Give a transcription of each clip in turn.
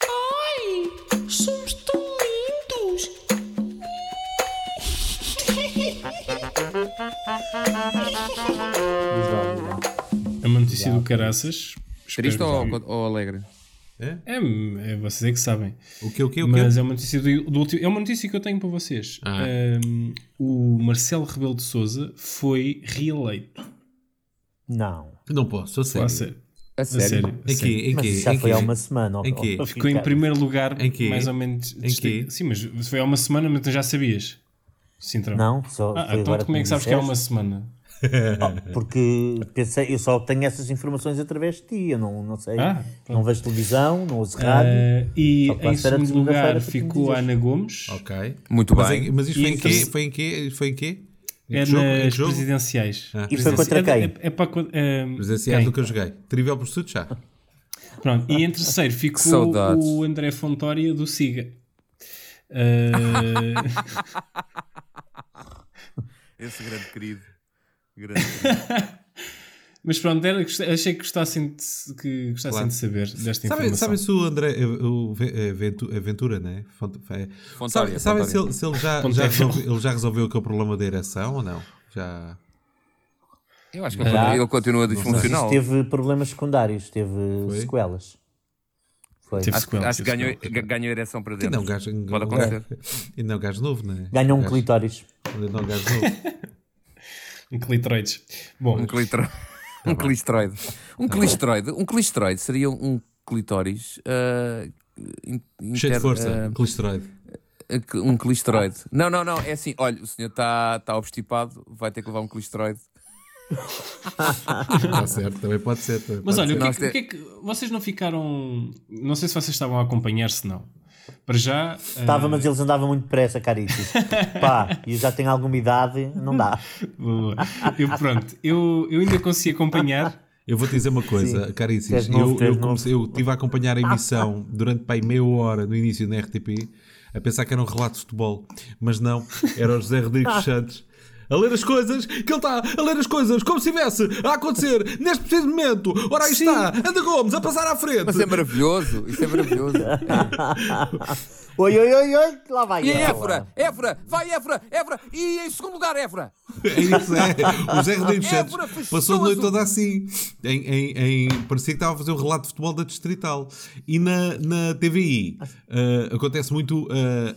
Ai, somos tão lindos. É uma notícia do caraças. Triste ou, ou alegre? É, é vocês é que sabem. O que, o que, o Mas que? é uma notícia do, do último. É uma notícia que eu tenho para vocês. Ah. Um, o Marcelo Rebelo de Souza foi reeleito. Não. Não posso, a sério. A sério. A A sério? Em sério. quê? Em isso já Em foi há uma semana. Em quê? ó, Ficou em primeiro lugar, Em quê? mais ou menos. Em quê? Sim, mas foi há uma semana, mas tu já sabias. Sintrão. Não, só Ah, foi então agora como é que sabes que é uma semana? Porque pensei, eu só tenho essas informações através de ti. Eu não, não sei. Ah, não vejo televisão, não ouço rádio. Ah, e em segundo lugar ficou a. Ana Gomes. Ok. Muito mas, bem. em- mas isto E foi em se- Foi em quê? Foi em quê? É jogo? Nas jogo? presidenciais. Ah. E foi contra É- quem? É, é para. co- é, Presidenciais quem? do que eu joguei. Trivial Pursuit já. Pronto, e em terceiro ficou o André Fontória do Siga. Ah, Esse grande querido. mas pronto, era, achei que gostassem de, que gostassem Claro. de saber desta Sabe, informação. sabe se o André, o Ve- eh, eh, Ventura, né? Font- é- Fontória, Sabe, sabe Fontória. se, ele, se ele já, já resolveu, ele já resolveu aquele problema da ereção ou não? Já. Eu acho que Já. ele continua disfuncional. teve problemas secundários, teve Foi? sequelas. Foi. Teve Acho, que- sequelas, acho que ganhou, ganhou ereção para Que dentro. não, gajo, Pode acontecer. Ainda é um gajo novo, né? Ganhou um Gajo- clitóris. Ainda é um gajo novo. Um clitroides. Bom, Um clitro... um clisteroide. Um clisteroide. Um clisteroide seria um clitóris. ah, in- Cheio inter- de força. ah, Clisteroide. um clisteroide. Não, não, não. É assim. Olha, o senhor está tá obstipado, vai ter que levar um clisteroide. Está certo, também pode ser. também mas pode olha, o ser. que, é que- o que é que vocês não ficaram. Não sei se vocês estavam a acompanhar-se, não. Para já. Estava, mas eles andavam muito depressa, caritas. Pá, e eu já tenho alguma idade, não dá. boa. Eu, pronto, eu, eu ainda consegui acompanhar. Eu vou te dizer uma coisa, novo, Eu, eu, comecei, eu estive a acompanhar a emissão durante pai, meia hora no início na RTP, a pensar que era um relato de futebol, mas não, era o José Rodrigues Santos. A ler as coisas, que ele está a ler as coisas como se estivesse a acontecer neste preciso momento. Ora, aí está, Anda Gomes a passar à frente. Mas é maravilhoso. Isso é maravilhoso. Oi, oi, oi, oi, lá vai E ela. Évora, Évora, vai Évora, Évora. E em segundo lugar, Évora. É isso, é. O José Rodrigues É, Santos passou a noite toda assim. Em, em, em- parecia que estava a fazer um relato de futebol da Distrital. E na, na TVI ah, acontece muito. ah,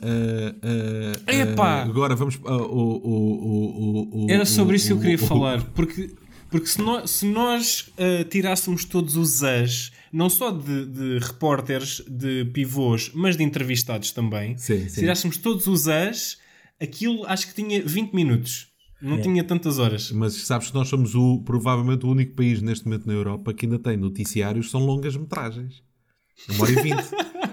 ah, Epá! agora vamos. o, o, o, o, Era sobre isso que eu queria falar, porque, porque se nós, se nós tirássemos todos os as, não só de, de repórteres, de pivôs, mas de entrevistados também, Sim, se tirássemos todos os as, aquilo acho que tinha 20 minutos, não É. tinha tantas horas. Mas sabes que nós somos o, provavelmente o único país neste momento na Europa que ainda tem noticiários são longas metragens. Uma hora e vinte.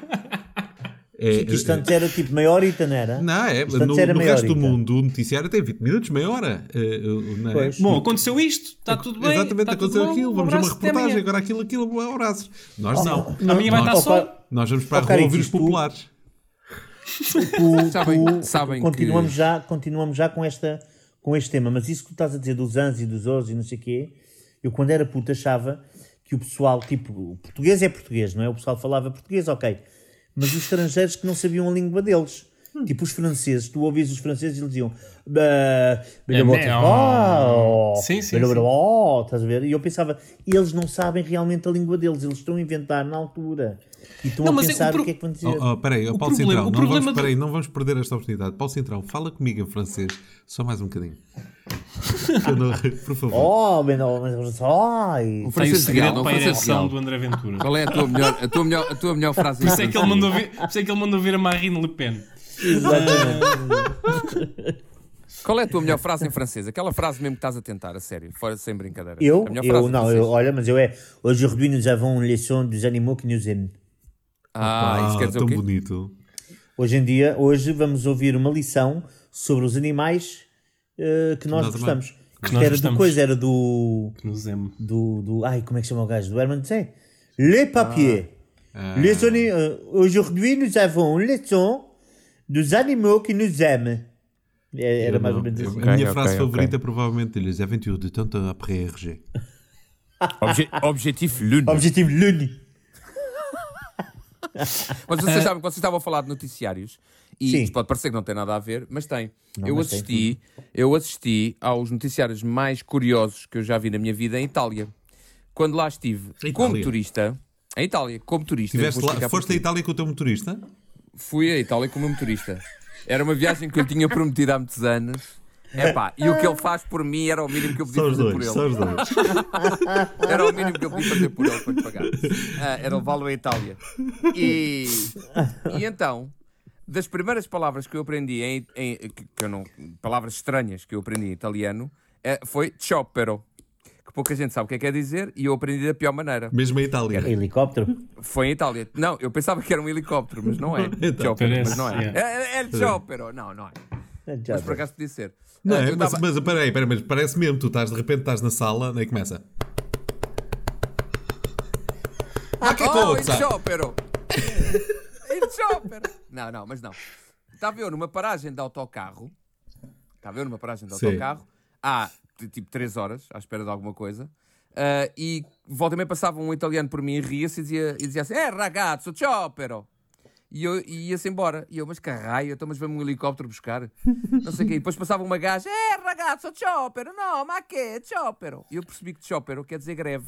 É, Que isto antes era tipo meia horita, não era? Não, é, no, no resto do mundo o noticiário tem 20 minutos, meia hora. eh, não é? Bom, aconteceu isto, está tudo bem. Exatamente, está tudo aconteceu bom, aquilo. um Vamos a uma reportagem, agora aquilo, aquilo, um abraço. Nós não. Amanhã vai nós, estar sol. nós vamos para a Oh, rua cara, ouvir os populares. Tu- Sabem- tu- sabem continuamos que- já, continuamos já com, esta, com este tema, mas isso que tu estás a dizer dos ans e dos os e não sei o quê, eu quando era puta achava que o pessoal, tipo, o português é português, não é? O pessoal falava português, ok, mas os estrangeiros que não sabiam a língua deles. Tipo os franceses, tu ouvias os franceses e eles diziam "Bah, É, oh, Sim, sim, blá", estás a ver? E eu pensava, eles não sabem realmente a língua deles, eles estão a inventar na altura e estão Não, a mas é- pensar o pro- o que é que vão dizer. Oh, oh, peraí, oh, O Paulo problema- Centrão, o não problema vamos, do- peraí, não vamos perder esta oportunidade. Paulo Centrão, fala comigo em francês, só mais um bocadinho. Não- Por favor. Oh, mas não, mas. O francês segredo para a ereção do André Ventura. Qual é a tua melhor, a tua melhor, a tua melhor frase? Por isso, é que ele mandou vir, por isso é que ele mandou vir a Marine Le Pen. Qual é a tua melhor frase em francês? Aquela frase mesmo que estás a tentar, a sério, fora sem brincadeira. Eu, A melhor frase eu não, eu, olha, mas eu é. Aujourd'hui nous avons une leçon dos animaux que nous aiment. Ah, isso quer dizer tão o quê? bonito. Hoje em dia, hoje vamos ouvir uma lição sobre os animais eh, que nós nós gostamos. Isto nós era gostamos. do coisa, era do, Que nos ame. do, do. Ai, como é que se chama o gajo? Do Herman Zé? Les papiers. Ah. Les ani- euh, Aujourd'hui nous avons une leçon dos animaux que nous aiment. É- Era Eu mais não. ou menos assim. A minha frase ok, favorita é provavelmente Les aventures de Tintin après RG. Obje Objetivo Lune. Objetivo Lune. Mas vocês sabem, vocês estavam a falar de noticiários e Sim. pode parecer que não tem nada a ver, mas tem. Não, eu, mas tem assisti, eu assisti aos noticiários mais curiosos que eu já vi na minha vida em Itália. Quando lá estive como Itália? turista, em Itália, como turista. lá, foste a. Itália com o teu motorista? Fui a Itália como motorista. Era uma viagem que eu tinha prometido há muitos anos. Epá, e o que ele faz por mim era o mínimo que eu podia fazer dois, por só ele. os dois. Era o mínimo que eu podia fazer por ele para lhe pagar. Ah, era levá-lo à Itália. E, e então, das primeiras palavras que eu aprendi em, em- que, eu não, palavras estranhas que eu aprendi em italiano eh, foi ciopero. Que pouca gente sabe o que é que quer dizer e eu aprendi da pior maneira. Mesmo a Itália. Helicóptero. Foi em Itália. Não, eu pensava que era um helicóptero, mas não é. Então. Ciopero, mas não é. yeah. É, é, é ciopero. Não, não é. Já Mas por acaso podia ser. Não Ah, é? Mas, tava- mas peraí, peraí, mas parece mesmo, tu estás de repente estás na sala e começa. Ma che Oh, cosa? il sciopero! il sciopero! Não, não, mas não. Estava eu numa paragem de autocarro. Estava eu numa paragem de Sim. autocarro. Há tipo 3 horas, à espera de alguma coisa. ah, e volta meia passava um italiano por mim e ria-se e dizia, e dizia assim: É ragazzo, sciopero! E eu e ia-se embora. E eu, mas que raio, então, mas vem um helicóptero buscar. Não sei o quê. E depois passava uma gaja: É ragazzo, sciopero! Não, ma que sciopero? E eu percebi que sciopero quer dizer greve.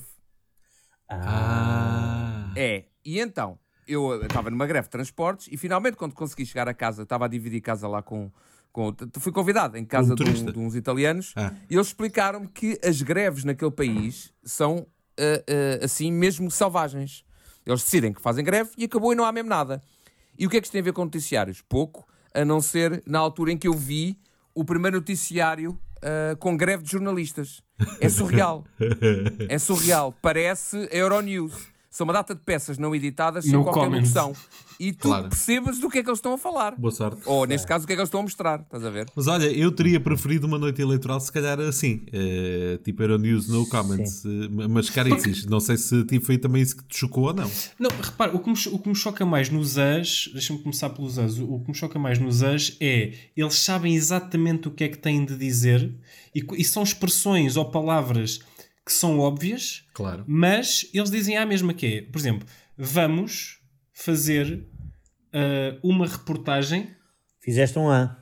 Ah. É, e então, eu estava numa greve de transportes e finalmente, quando consegui chegar a casa, estava a dividir casa lá com. Com fui convidado em casa de, um- de uns italianos Ah. e eles explicaram-me que as greves naquele país são ah, ah, assim mesmo selvagens. Eles decidem que fazem greve e acabou e não há mesmo nada. E o que é que isto tem a ver com noticiários? Pouco, a não ser na altura em que eu vi o primeiro noticiário ah, com greve de jornalistas. É surreal. É surreal. Parece Euronews. São uma data de peças não editadas sem No qualquer comments. locução. E tu Claro. percebas do que é que eles estão a falar. Boa sorte. Ou, neste caso, o que é que eles estão a mostrar. Estás a ver? Mas olha, eu teria preferido uma noite eleitoral, se calhar assim, eh, tipo Euronews, no comments, eh, mas carices, não sei se tipo, foi também isso que te chocou ou não. Não, repara, o que me, o que me choca mais nos AS, deixa-me começar pelos AS, o, o que me choca mais nos AS é eles sabem exatamente o que é que têm de dizer e, e são expressões ou palavras que são óbvias, Claro. mas eles dizem a mesma que é, por exemplo, vamos fazer ah, uma reportagem Fizeste um A.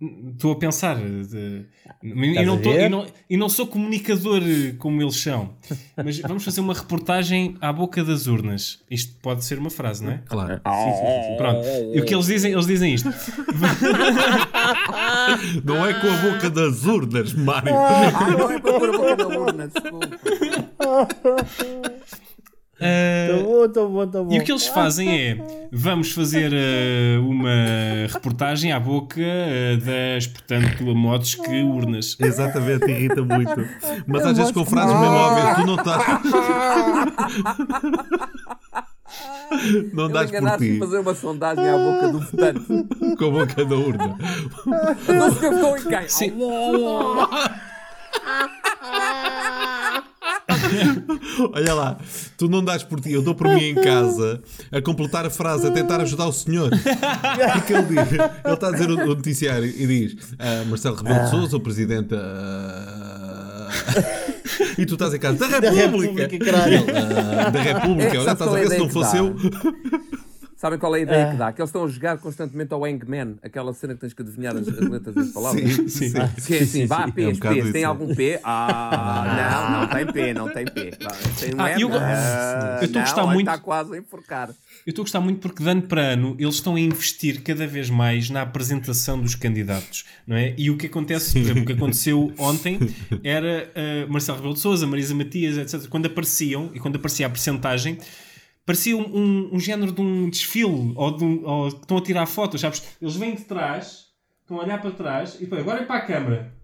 Estou a pensar. de- e, não a tô- e não- e não sou comunicador eh, como eles são. Mas vamos fazer uma reportagem à boca das urnas. Isto pode ser uma frase, não é? Claro. Pronto. E o que eles dizem? Eles dizem isto. Não é com a boca das urnas, Mário. Ah, não é para pôr a boca na urna, desculpa. Ah, Tô bom, tô bom, tô bom. e o que eles fazem é: vamos fazer eh, uma reportagem à boca eh, das, portanto, a modos que urnas. Exatamente, irrita muito. Mas às vezes com frases mesmo óbvias, tu não estás. Não dás por ti fazer uma sondagem à boca do votante. com a boca da urna. Não se em quem? Sim. Olha lá, tu não dás por ti, eu dou por mim em casa a completar a frase, a tentar ajudar o senhor. Porque ele diz, ele está a dizer o, o noticiário e diz ah, Marcelo Rebelo de Sousa, o presidente ah, e tu estás em casa da Da República. República, caralho. Ah, da República, É, olha, estás a é a ver se não fosse dá? eu. Sabem qual é a ideia que dá? Que eles estão a jogar constantemente ao Hangman, aquela cena que tens que adivinhar as, as letras das palavras. Sim, sim. Que é assim, vá, P, É um P, isso, tem é. algum P? Ah, não, não tem P, não tem P. Tem um Ah, M? eu- Ah, eu estou a não, gostar olha, muito- Está quase a enforcar. Eu estou a gostar muito porque de ano para ano eles estão a investir cada vez mais na apresentação dos candidatos, não é? E o que acontece, por exemplo, o que aconteceu ontem era uh, Marcelo Rebelo de Sousa, Marisa Matias, etc. Quando apareciam e quando aparecia a percentagem, parecia um, um, um género de um desfile ou, de um, ou que estão a tirar fotos, sabes? Eles vêm de trás, estão a olhar para trás e depois agora é para a câmara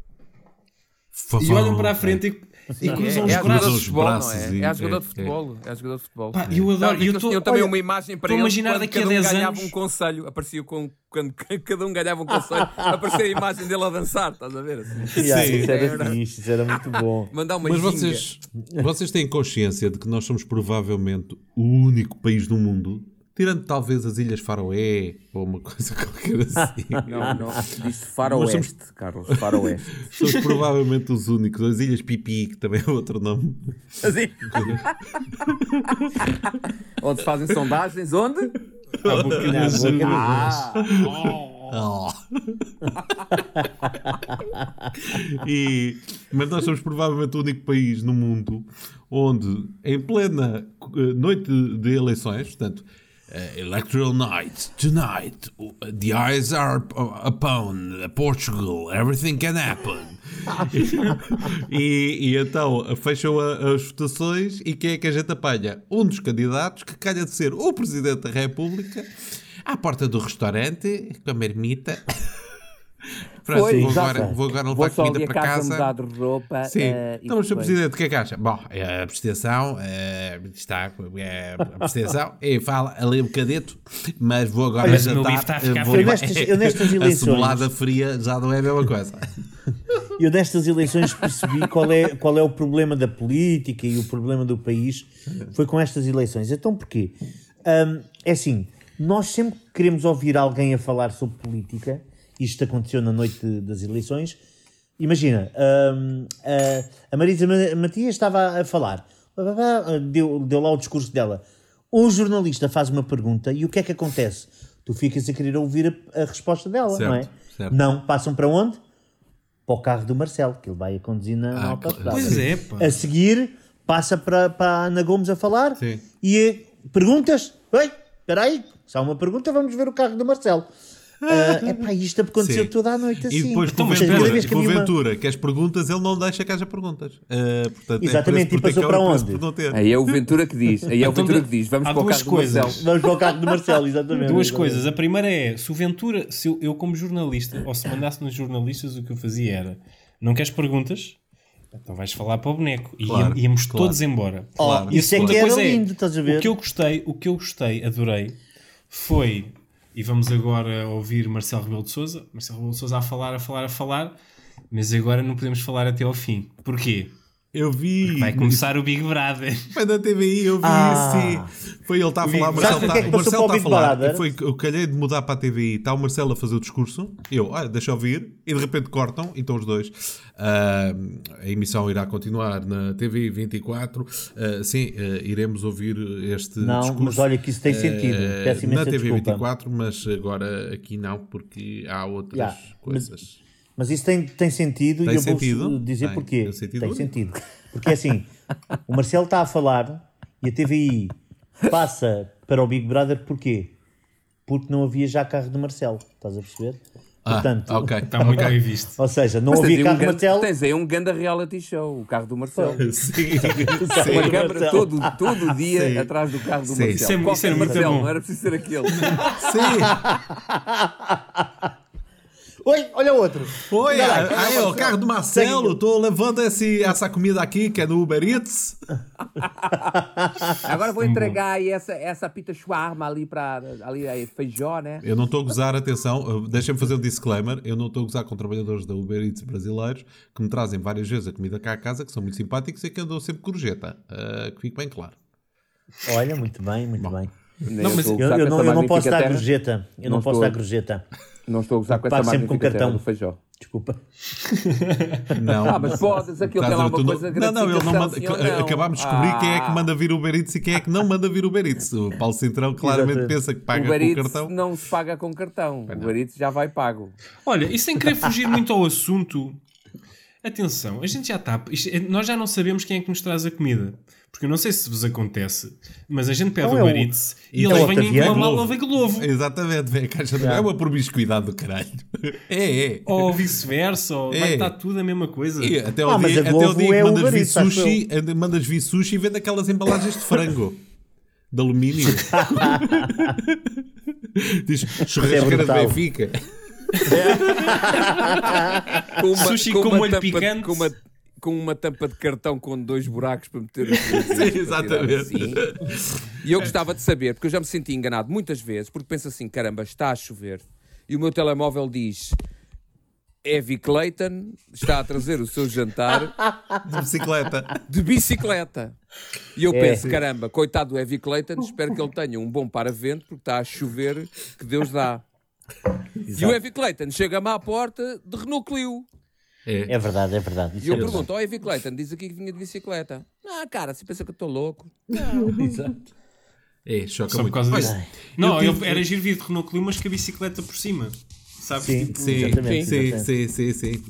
e olham para a frente e, e cruzam é, é a os jogador braços. de os futebol, braços não é? e- É a jogador de é, futebol. É a jogador de futebol. Pá, eu adoro. Que eu tinham também olha, uma imagem para a eles imaginar daqui a cada um 10 ganhava anos. um conselho. Aparecia com, quando cada um ganhava um conselho, aparecia a imagem dele a dançar, estás a ver? Assim. Yeah, Sim. Isso era fixe, isso era muito bom. Mandar uma Mas ginga. vocês, vocês têm consciência de que nós somos provavelmente o único país do mundo Tirando talvez as Ilhas Faroé ou uma coisa qualquer assim. Não, não. Diz faroeste, Carlos. Faroeste. Somos provavelmente os únicos. As Ilhas Pipi, que também é outro nome. Assim. onde se fazem sondagens? Onde? Boa cabeça. Ah, Oh. E- mas nós somos provavelmente o único país no mundo onde, em plena eh, noite de eleições, portanto, electoral night, tonight, the eyes are upon Portugal, everything can happen. e, e então fecham a- as votações e quem é que a gente apanha? Um dos candidatos que calha de ser o Presidente da República à porta do restaurante com a marmita. Pronto, Foi, vou, agora, vou agora levar Vou só comida a para casa, mudar de roupa. Sim. eh, e então, Sr. Presidente, o que é que acha? Bom, é a abstenção, é, está é, a abstenção, e fala ali um bocadito, mas vou agora Mas o meu jantar. está a ficar eh, vou- frio. Eu nestas, eu nestas a eleições, cebolada fria já não é a mesma coisa. eu nestas eleições percebi qual é, qual é o problema da política e o problema do país foi com estas eleições. Então porquê? Hum, é assim, nós sempre que queremos ouvir alguém a falar sobre política, isto aconteceu na noite de- das eleições, imagina, hum, a, a Marisa Ma- Matias estava a falar, deu, deu lá o discurso dela. O jornalista faz uma pergunta e o que é que acontece? Tu ficas a querer ouvir a, a resposta dela, Certo, não é? certo. Não, passam para onde? Para o carro do Marcelo, que ele vai a conduzir na, Ah, autostrada. Pois é, pá. A seguir, passa para, para a Ana Gomes a falar Sim. e eh, perguntas. Oi, espera aí, se há uma pergunta, vamos ver o carro do Marcelo. É epá, isto aconteceu Sim. toda a noite assim. E depois, com Ou o seja, Ventura, cada vez que com o havia uma- Ventura, que as perguntas, ele não deixa que haja perguntas. Eh, portanto, é Exatamente, por e passou para é onde? Aí é o Ventura que diz. Aí é o Então, Ventura que diz. Vamos há para o duas carro do coisas. Marcelo. Vamos para o carro do Marcelo, exatamente. Duas exatamente. coisas. A primeira é, se o Ventura, se eu, eu como jornalista, ou se mandasse nos jornalistas, o que eu fazia era, não queres perguntas? Então vais falar para o boneco. E Claro, íamos, claro. todos embora. Oh, Claro. E a isso é segunda que era coisa é, lindo, estás a ver? O que eu gostei, o que eu gostei, adorei, foi, e vamos agora ouvir Marcelo Rebelo de Sousa, Marcelo Rebelo de Sousa a falar, a falar, a falar, mas agora não podemos falar até ao fim. Porquê? Eu vi. Vai começar o Big Brother. Foi na TVI, eu vi Ah. sim. Foi ele está a falar, Marcelo está é que o Marcelo está a falar. Brother? Foi, eu calhei de mudar para a TVI, está o Marcelo a fazer o discurso, eu, olha, deixa eu ouvir, e de repente cortam, e estão os dois. Ah, a emissão irá continuar na TVI 24. Ah, sim, ah, iremos ouvir este Não, discurso. mas olha que isso tem sentido. ah, Peço na imensa TV desculpa. 24, mas agora aqui não, porque há outras Yeah, coisas. Mas isso tem, tem sentido Tem e eu sentido? vou dizer Tem. porquê. Tem sentido? Tem sentido. Porque assim, o Marcelo está a falar e a TVI passa para o Big Brother porquê? Porque não havia já carro do Marcelo. Estás a perceber? Ah, Portanto, ok. Está muito bem visto. ou seja, não Mas havia aí, um carro do Marcelo. tens aí um ganda reality show, o carro do Marcelo. Sim, Uma do câmara Marcelo. todo, todo o dia Sim. atrás do carro do Sim. Marcelo. Isso é- isso era Marcelo, era preciso ser aquele. sim. Oi, olha outro. Oi, ah, aí, ó, o carro do Marcelo, estou levando esse, essa comida aqui que é do Uber Eats. Agora vou entregar aí essa, essa pita shawarma ali para ali aí, feijó, né? Eu não estou a gozar, atenção, deixem-me fazer um disclaimer. Eu não estou a gozar com trabalhadores da Uber Eats brasileiros que me trazem várias vezes a comida cá a casa, que são muito simpáticos e que andam sempre corjeta. Uh, que fique bem claro. Olha, muito bem, muito bem. Não, mas Eu, eu não, eu não posso dar gorjeta. Eu não, Não posso dar gorjeta. Não estou a gozar com essa sempre com cartão. do feijó. Desculpa. Não, Ah, mas podes, aquilo tem lá uma coisa Não, não, ele não manda. não? Acabámos de descobrir quem é que Ah. manda vir o Uber Eats e quem é que não manda vir o Uber Eats. O Paulo Cintrão claramente Exatamente. pensa que paga com cartão. não se paga com cartão. O Uber Eats já vai pago. Olha, e sem querer fugir muito ao assunto, atenção, a gente já está. é- Nós já não sabemos quem é que nos traz a comida. Porque eu não sei se vos acontece, mas a gente pede Então o é Uber o- Eats e então eles é o vêm com uma mala de Globo. Exatamente, vem a caixa de. Já. É uma promiscuidade do caralho. É, é. Ou vice-versa, ou vai É. estar tudo a mesma coisa. E até Ah, mas dia, a até Globo dia que é mandas vir sushi, anda- mandas vir sushi e vende aquelas embalagens de frango de alumínio. Diz churrasqueira de brutal. Benfica. Com uma, Sushi com uma molho tampa, picante. Com uma, com uma tampa de cartão com dois buracos para meter os Sim, exatamente. Assim. E eu gostava de saber, porque eu já me senti enganado muitas vezes, porque penso assim: caramba, está a chover. E o meu telemóvel diz Evie Clayton está a trazer o seu jantar De bicicleta. de bicicleta. E eu É. penso, caramba, coitado do Evie Clayton, espero que ele tenha um bom paravento, porque está a chover, que Deus dá. E o Evie Clayton chega-me à porta de Renault Clio. É. É verdade, é verdade. Isso E eu é pergunto, ó Evie Clayton, diz aqui que vinha de bicicleta. Ah, cara, você pensa que eu estou louco? Exato. É, choca Só por muito. causa Olha, disso. Não, eu era giro vir de Renault Clio, mas com a bicicleta por cima. Sabes? Sim, Tipo, Sim, Exatamente, sim, exatamente. sim, sim, sim.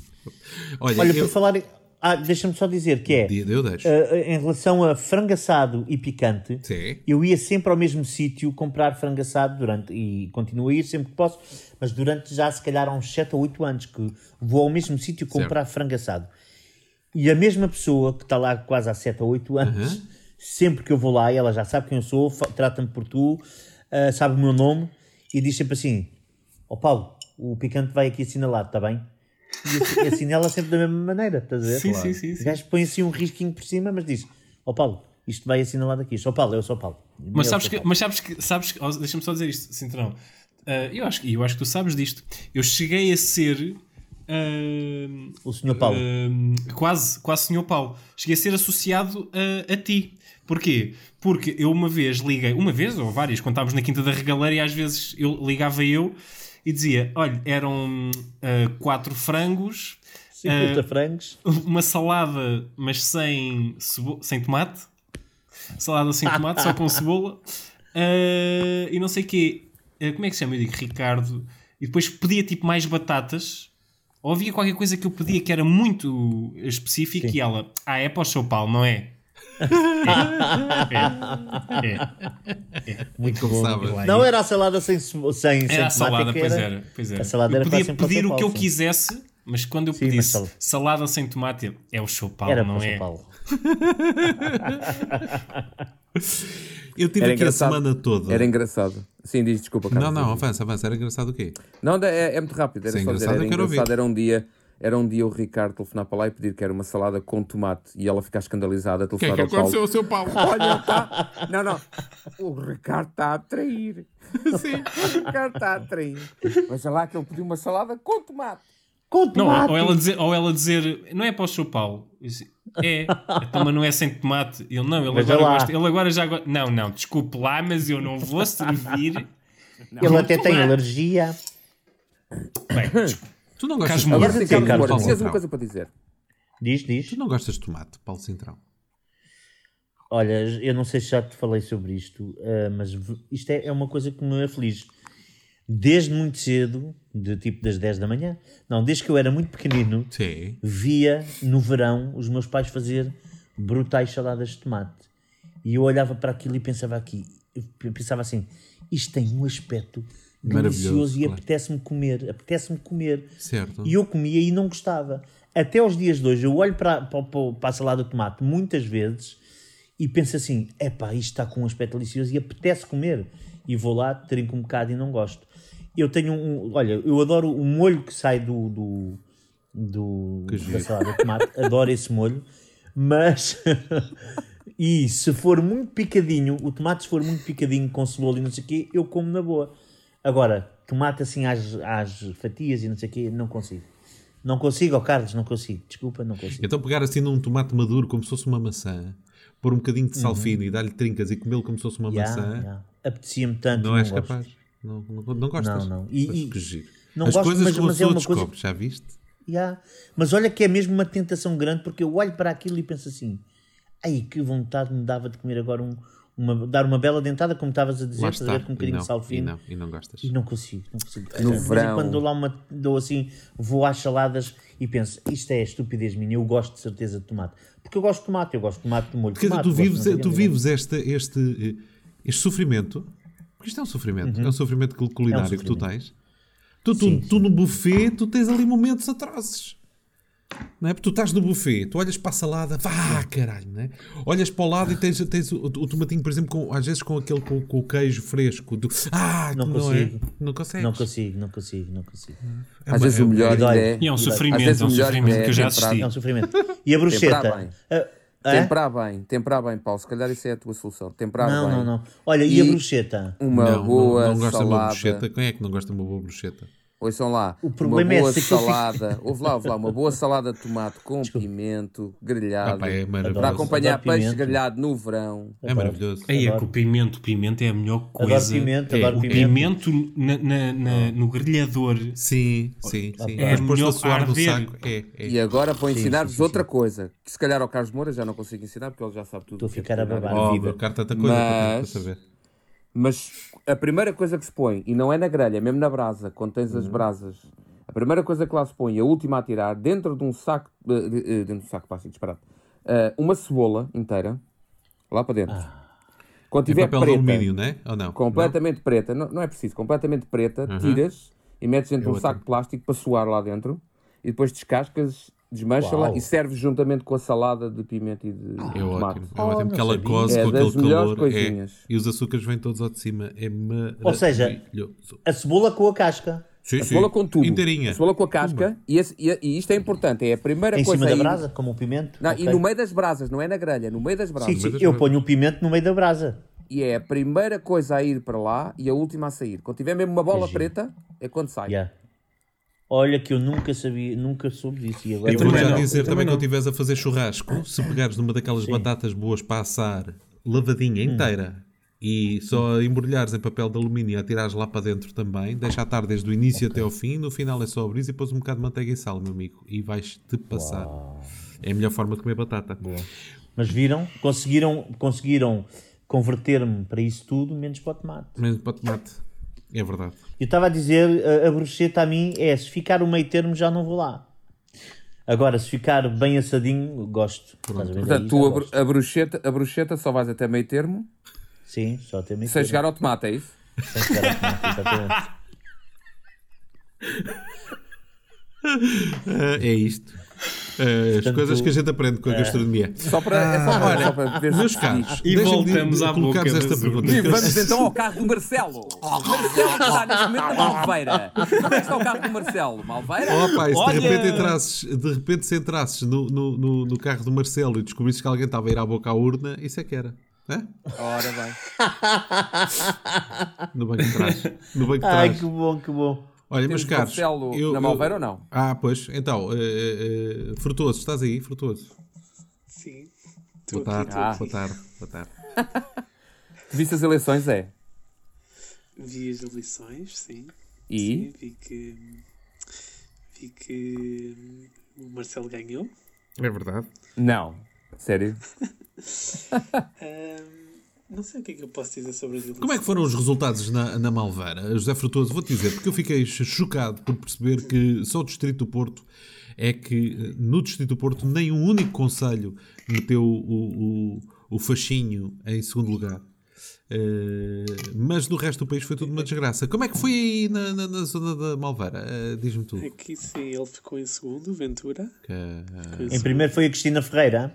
Olha, Olha, eu... por falar. Ah, deixa-me só dizer que é. Eu deixo. ah, em relação a frango assado e picante, Sim. eu ia sempre ao mesmo sítio comprar frango assado durante. E continuo a ir sempre que posso, mas durante já se calhar há uns 7 ou 8 anos que vou ao mesmo sítio comprar frango assado. E a mesma pessoa que está lá quase há 7 ou 8 anos, sempre que eu vou lá, ela já sabe quem eu sou, trata-me por tu, ah, sabe o meu nome e diz sempre assim: Ó Paulo, o picante vai aqui assinalado, está bem? E assi- assinala sempre da mesma maneira, estás a ver? Sim, sim, sim, O sim. gajo põe assim um risquinho por cima, mas diz: Ó Paulo, isto vai assinalado aqui. Sou Paulo, eu sou Paulo. Mas sabes sou que, Paulo. mas sabes que, sabes que, oh, deixa-me só dizer isto, Cintrão. Ah, eu, acho, que- eu acho que tu sabes disto. Eu cheguei a ser. ah, O senhor Paulo. ah, quase, quase senhor Paulo. Cheguei a ser associado a, a ti. Porquê? Porque eu uma vez liguei, uma vez ou várias, quando estávamos na Quinta da Regaleira e às vezes eu ligava eu e dizia: olha, eram ah, quatro frangos, 50 ah, frangos. uma salada, mas sem, sem tomate. Salada sem tomate, só com cebola. Ah, e não sei o quê. Como é que se chama? Eu digo Ricardo. E depois pedia tipo mais batatas. Ou havia qualquer coisa que eu pedia que era muito específico e ela, ah, é para o seu Paulo, não é? É, é, é. Muito bom. Não era a salada sem, sem, sem Era a tomate, salada, é pois era. Pois era. A salada eu era podia pedir o que eu quisesse, mas quando eu Sim, pedisse sal- salada sem tomate, é o Paulo, Era não é? Eu tive Era aqui a engraçado. semana toda. Era engraçado. Sim, diz desculpa, Carlos. Não, não, avança, avança. Era engraçado o quê? Não, é, é muito rápido. Era Sim, só dizer, engraçado, era eu quero engraçado. ouvir. Era um dia. Era um dia o Ricardo telefonar para lá e pedir que era uma salada com tomate e ela ficar escandalizada a O que é telefonar que ao aconteceu Paulo. ao seu Paulo? Olha, tá. Não, não. O Ricardo está a trair. Sim. O Ricardo está a trair. Veja lá que ele pediu uma salada com tomate. Com Não, tomate. ou ela, dizer, ou ela dizer, não é para o seu Paulo. Disse, É, então, mas não é sem tomate. Ele não, ele agora, gosta, ele agora já gosta. Não, não, desculpe lá, mas eu não vou servir. Ele até tem tomate. alergia. Bem, desculpe. Tu não gostas de Casmurro. Agora tomate? sim, Carlos Moura, tinhas uma coisa para dizer. Diz, diz. Tu não gostas de tomate, Paulo Centrão? Olha, eu não sei se já te falei sobre isto, eh, mas isto é, é uma coisa que me aflige. Desde muito cedo, de tipo das 10 da manhã, não, desde que eu era muito pequenino, Sim. via no verão os meus pais fazer brutais saladas de tomate. E eu olhava para aquilo e pensava aqui, pensava assim, isto tem um aspecto delicioso e apetece-me comer, apetece-me comer. Certo. E eu comia e não gostava. Até aos dias de hoje, eu olho para, para, para a salada de tomate muitas vezes e penso assim: epá, isto está com um aspecto delicioso e apetece comer. E vou lá, trinco um bocado e não gosto. Eu tenho um. Olha, eu adoro o molho que sai do. do, do da salada de tomate, adoro esse molho, mas. e se for muito picadinho, o tomate se for muito picadinho com cebola e não sei o quê, eu como na boa. Agora, tomate assim às, às fatias e não sei o quê, não consigo. Não consigo, ó Carlos, não consigo. Desculpa, não consigo. Então pegar assim num tomate maduro como se fosse uma maçã, pôr um bocadinho Uhum. de sal fino e dar-lhe trincas e comê-lo como se fosse uma Ya, maçã, ya. Apetecia-me tanto. não és gosto. capaz. Não, não, não gostas? Não, não. E- Mas e- que giro. não As gosto, coisas mas- que mas os é uma outros coisa- descobre, já viste? Ya. Mas olha que é mesmo uma tentação grande porque eu olho para aquilo e penso assim: ai que vontade me dava de comer agora um, uma, dar uma bela dentada, como estavas a dizer, ver, com um E bocadinho de sal e fino. não, e não gostas. E não consigo, não consigo. No em verão- Quando dou lá uma, dou assim, vou às saladas e penso, isto é estupidez minha, eu gosto de certeza de tomate. Porque eu gosto de tomate, eu gosto de tomate de molho dizer, tomate. tu vives, tu vives este, este, eh, este sofrimento, porque isto é um sofrimento, é um sofrimento cul- culinário que tu sofrimento. tens. Tu, tu, Sim, tu no buffet, tu tens ali momentos atrozes. Não é? Porque tu estás no buffet, tu olhas para a salada, vá caralho, não é? Olhas para o lado e tens, tens o, o tomatinho, por exemplo, com, às vezes com aquele com, com o queijo fresco. Do, ah, Não não, consigo. é? Não consegues. Não consigo, não consigo, não consigo. É Às uma- vezes é- o melhor é. E é um Às sofrimento, vezes é um o melhor sofrimento é que eu já temperar- assisti. É um sofrimento. E a bruxeta? Temperar bem. Ah, hã? Temperar bem, temperar bem, Paulo. Se calhar isso é a tua solução. Temperar Não, bem. não, não. Olha, e, a E- bruxeta? Uma não, boa não, não gosta de uma salada. bruxeta. Quem é que não gosta de uma boa bruxeta? Ouçam lá, O problema uma é boa fica- salada, houve lá, houve lá, uma boa salada de tomate com pimento, Ah, grelhado, pá, é para acompanhar Adoro peixe pimento. grelhado no verão. É maravilhoso. Aí é Adoro. que o pimento, o pimento é a melhor Adoro coisa. pimento, É, adoro O pimento. pimento na- na- na- no grelhador. Sim, sim, sim. É Mas melhor a suar arder. saco. É, é. E agora vou ensinar-vos outra coisa, que se calhar ao Carlos Moura já não consigo ensinar, porque ele já sabe tudo. Estou a é ficar a cozinhar babar. Oh, vida. cara, tanta coisa para Mas- saber. Mas a primeira coisa que se põe, e não é na grelha, é mesmo na brasa, quando tens Uhum. as brasas, a primeira coisa que lá se põe, a última a tirar, dentro de um saco, de- de- eh, dentro de um saco plástico, disparado, eh, uma cebola inteira, lá para dentro. Quando É tiver papel de preta, alumínio, não é? Ou não? completamente preta, não, não é preciso, completamente preta, Uhum. tiras e metes dentro É de um saco de plástico para suar lá dentro, e depois descascas, desmancha-la Uau. e serves juntamente com a salada de pimento e de É tomate. ótimo, é ótimo, porque ela cose É com das aquele melhores calor. coisinhas. É, e os açúcares vêm todos ao de cima. É maravilhoso. Ou seja, A cebola com a casca. sim, A cebola sim. com tudo. Inteirinha. A cebola com a casca. E, esse- e- e isto é importante. É a primeira Em coisa cima da aí- brasa, como o pimento. Não, Ok. E no meio das brasas, não é na grelha, no meio das brasas. Sim, sim, eu ponho o pimento no meio da brasa. E é a primeira coisa a ir para lá e a última a sair. Quando tiver mesmo uma bola preta, é quando sai. Yeah. Olha que eu nunca sabia, nunca soube disso. E agora Eu vou já não, dizer eu também também quando estiveres a fazer churrasco, se pegares numa daquelas batatas boas para assar, lavadinha Hum. inteira, e só embrulhares em papel de alumínio e atirares lá para dentro também, deixa estar desde o início até ao fim, no final é só abrir e depois um bocado de manteiga e sal, meu amigo, e vais-te passar. É a melhor forma de comer batata. Mas viram? Conseguiram, conseguiram converter-me para isso tudo, menos para o tomate. Mas para tomate, é verdade. Eu estava a dizer, a, a brocheta a mim é, se ficar o meio termo já não vou lá. Agora, se ficar bem assadinho, gosto. Portanto, Aí tu a, bru- gosto. a bruxeta, a bruxeta só vais até meio termo, Sim, só até meio sem termo. chegar ao tomate, é isso? Sem chegar ao tomate, exatamente. É isto. Ah, as coisas que a gente aprende com a gastronomia. Só para, é só para, só para ver Meus caros, E voltamos de- à boca esta pergunta. E vamos então ao carro do Marcelo. Marcelo que está neste momento na Malveira. Como é que está o carro do Marcelo? Malveira? Opa, e se Olha! de repente entrasses, de repente se entrasses no, no, no, no carro do Marcelo e descobrisses que alguém estava a ir à boca à urna, isso é que era. Hã? Ora bem. No banco de trás. No banco de Ai, trás. que bom, que bom. Olha, meus caros. Marcelo na Malveira ou não? Ah, pois. Então, eh, Frutuoso, estás aí? Frutuoso. Sim. Boa tarde, Ah. boa tarde, boa tarde. Viste as eleições, é? Vi as eleições, sim. E? Sim, vi que. Vi que. hum, O Marcelo ganhou. É verdade. Não. Sério? Ahm, não sei o que é que eu posso dizer sobre as eleições. Como é que foram os resultados na, na Malveira? José Frutuoso, vou-te dizer, porque eu fiquei ch- chocado por perceber que só o Distrito do Porto é que no Distrito do Porto nem um único conselho meteu o, o, o fascinho em segundo lugar. Eh, mas no resto do país foi tudo uma desgraça. Como é que foi aí na, na, na zona da Malveira? Eh, Diz-me tudo. Aqui sim, ele ficou em segundo, Ventura. Que, Ficou em Em segundo. primeiro foi a Cristina Ferreira.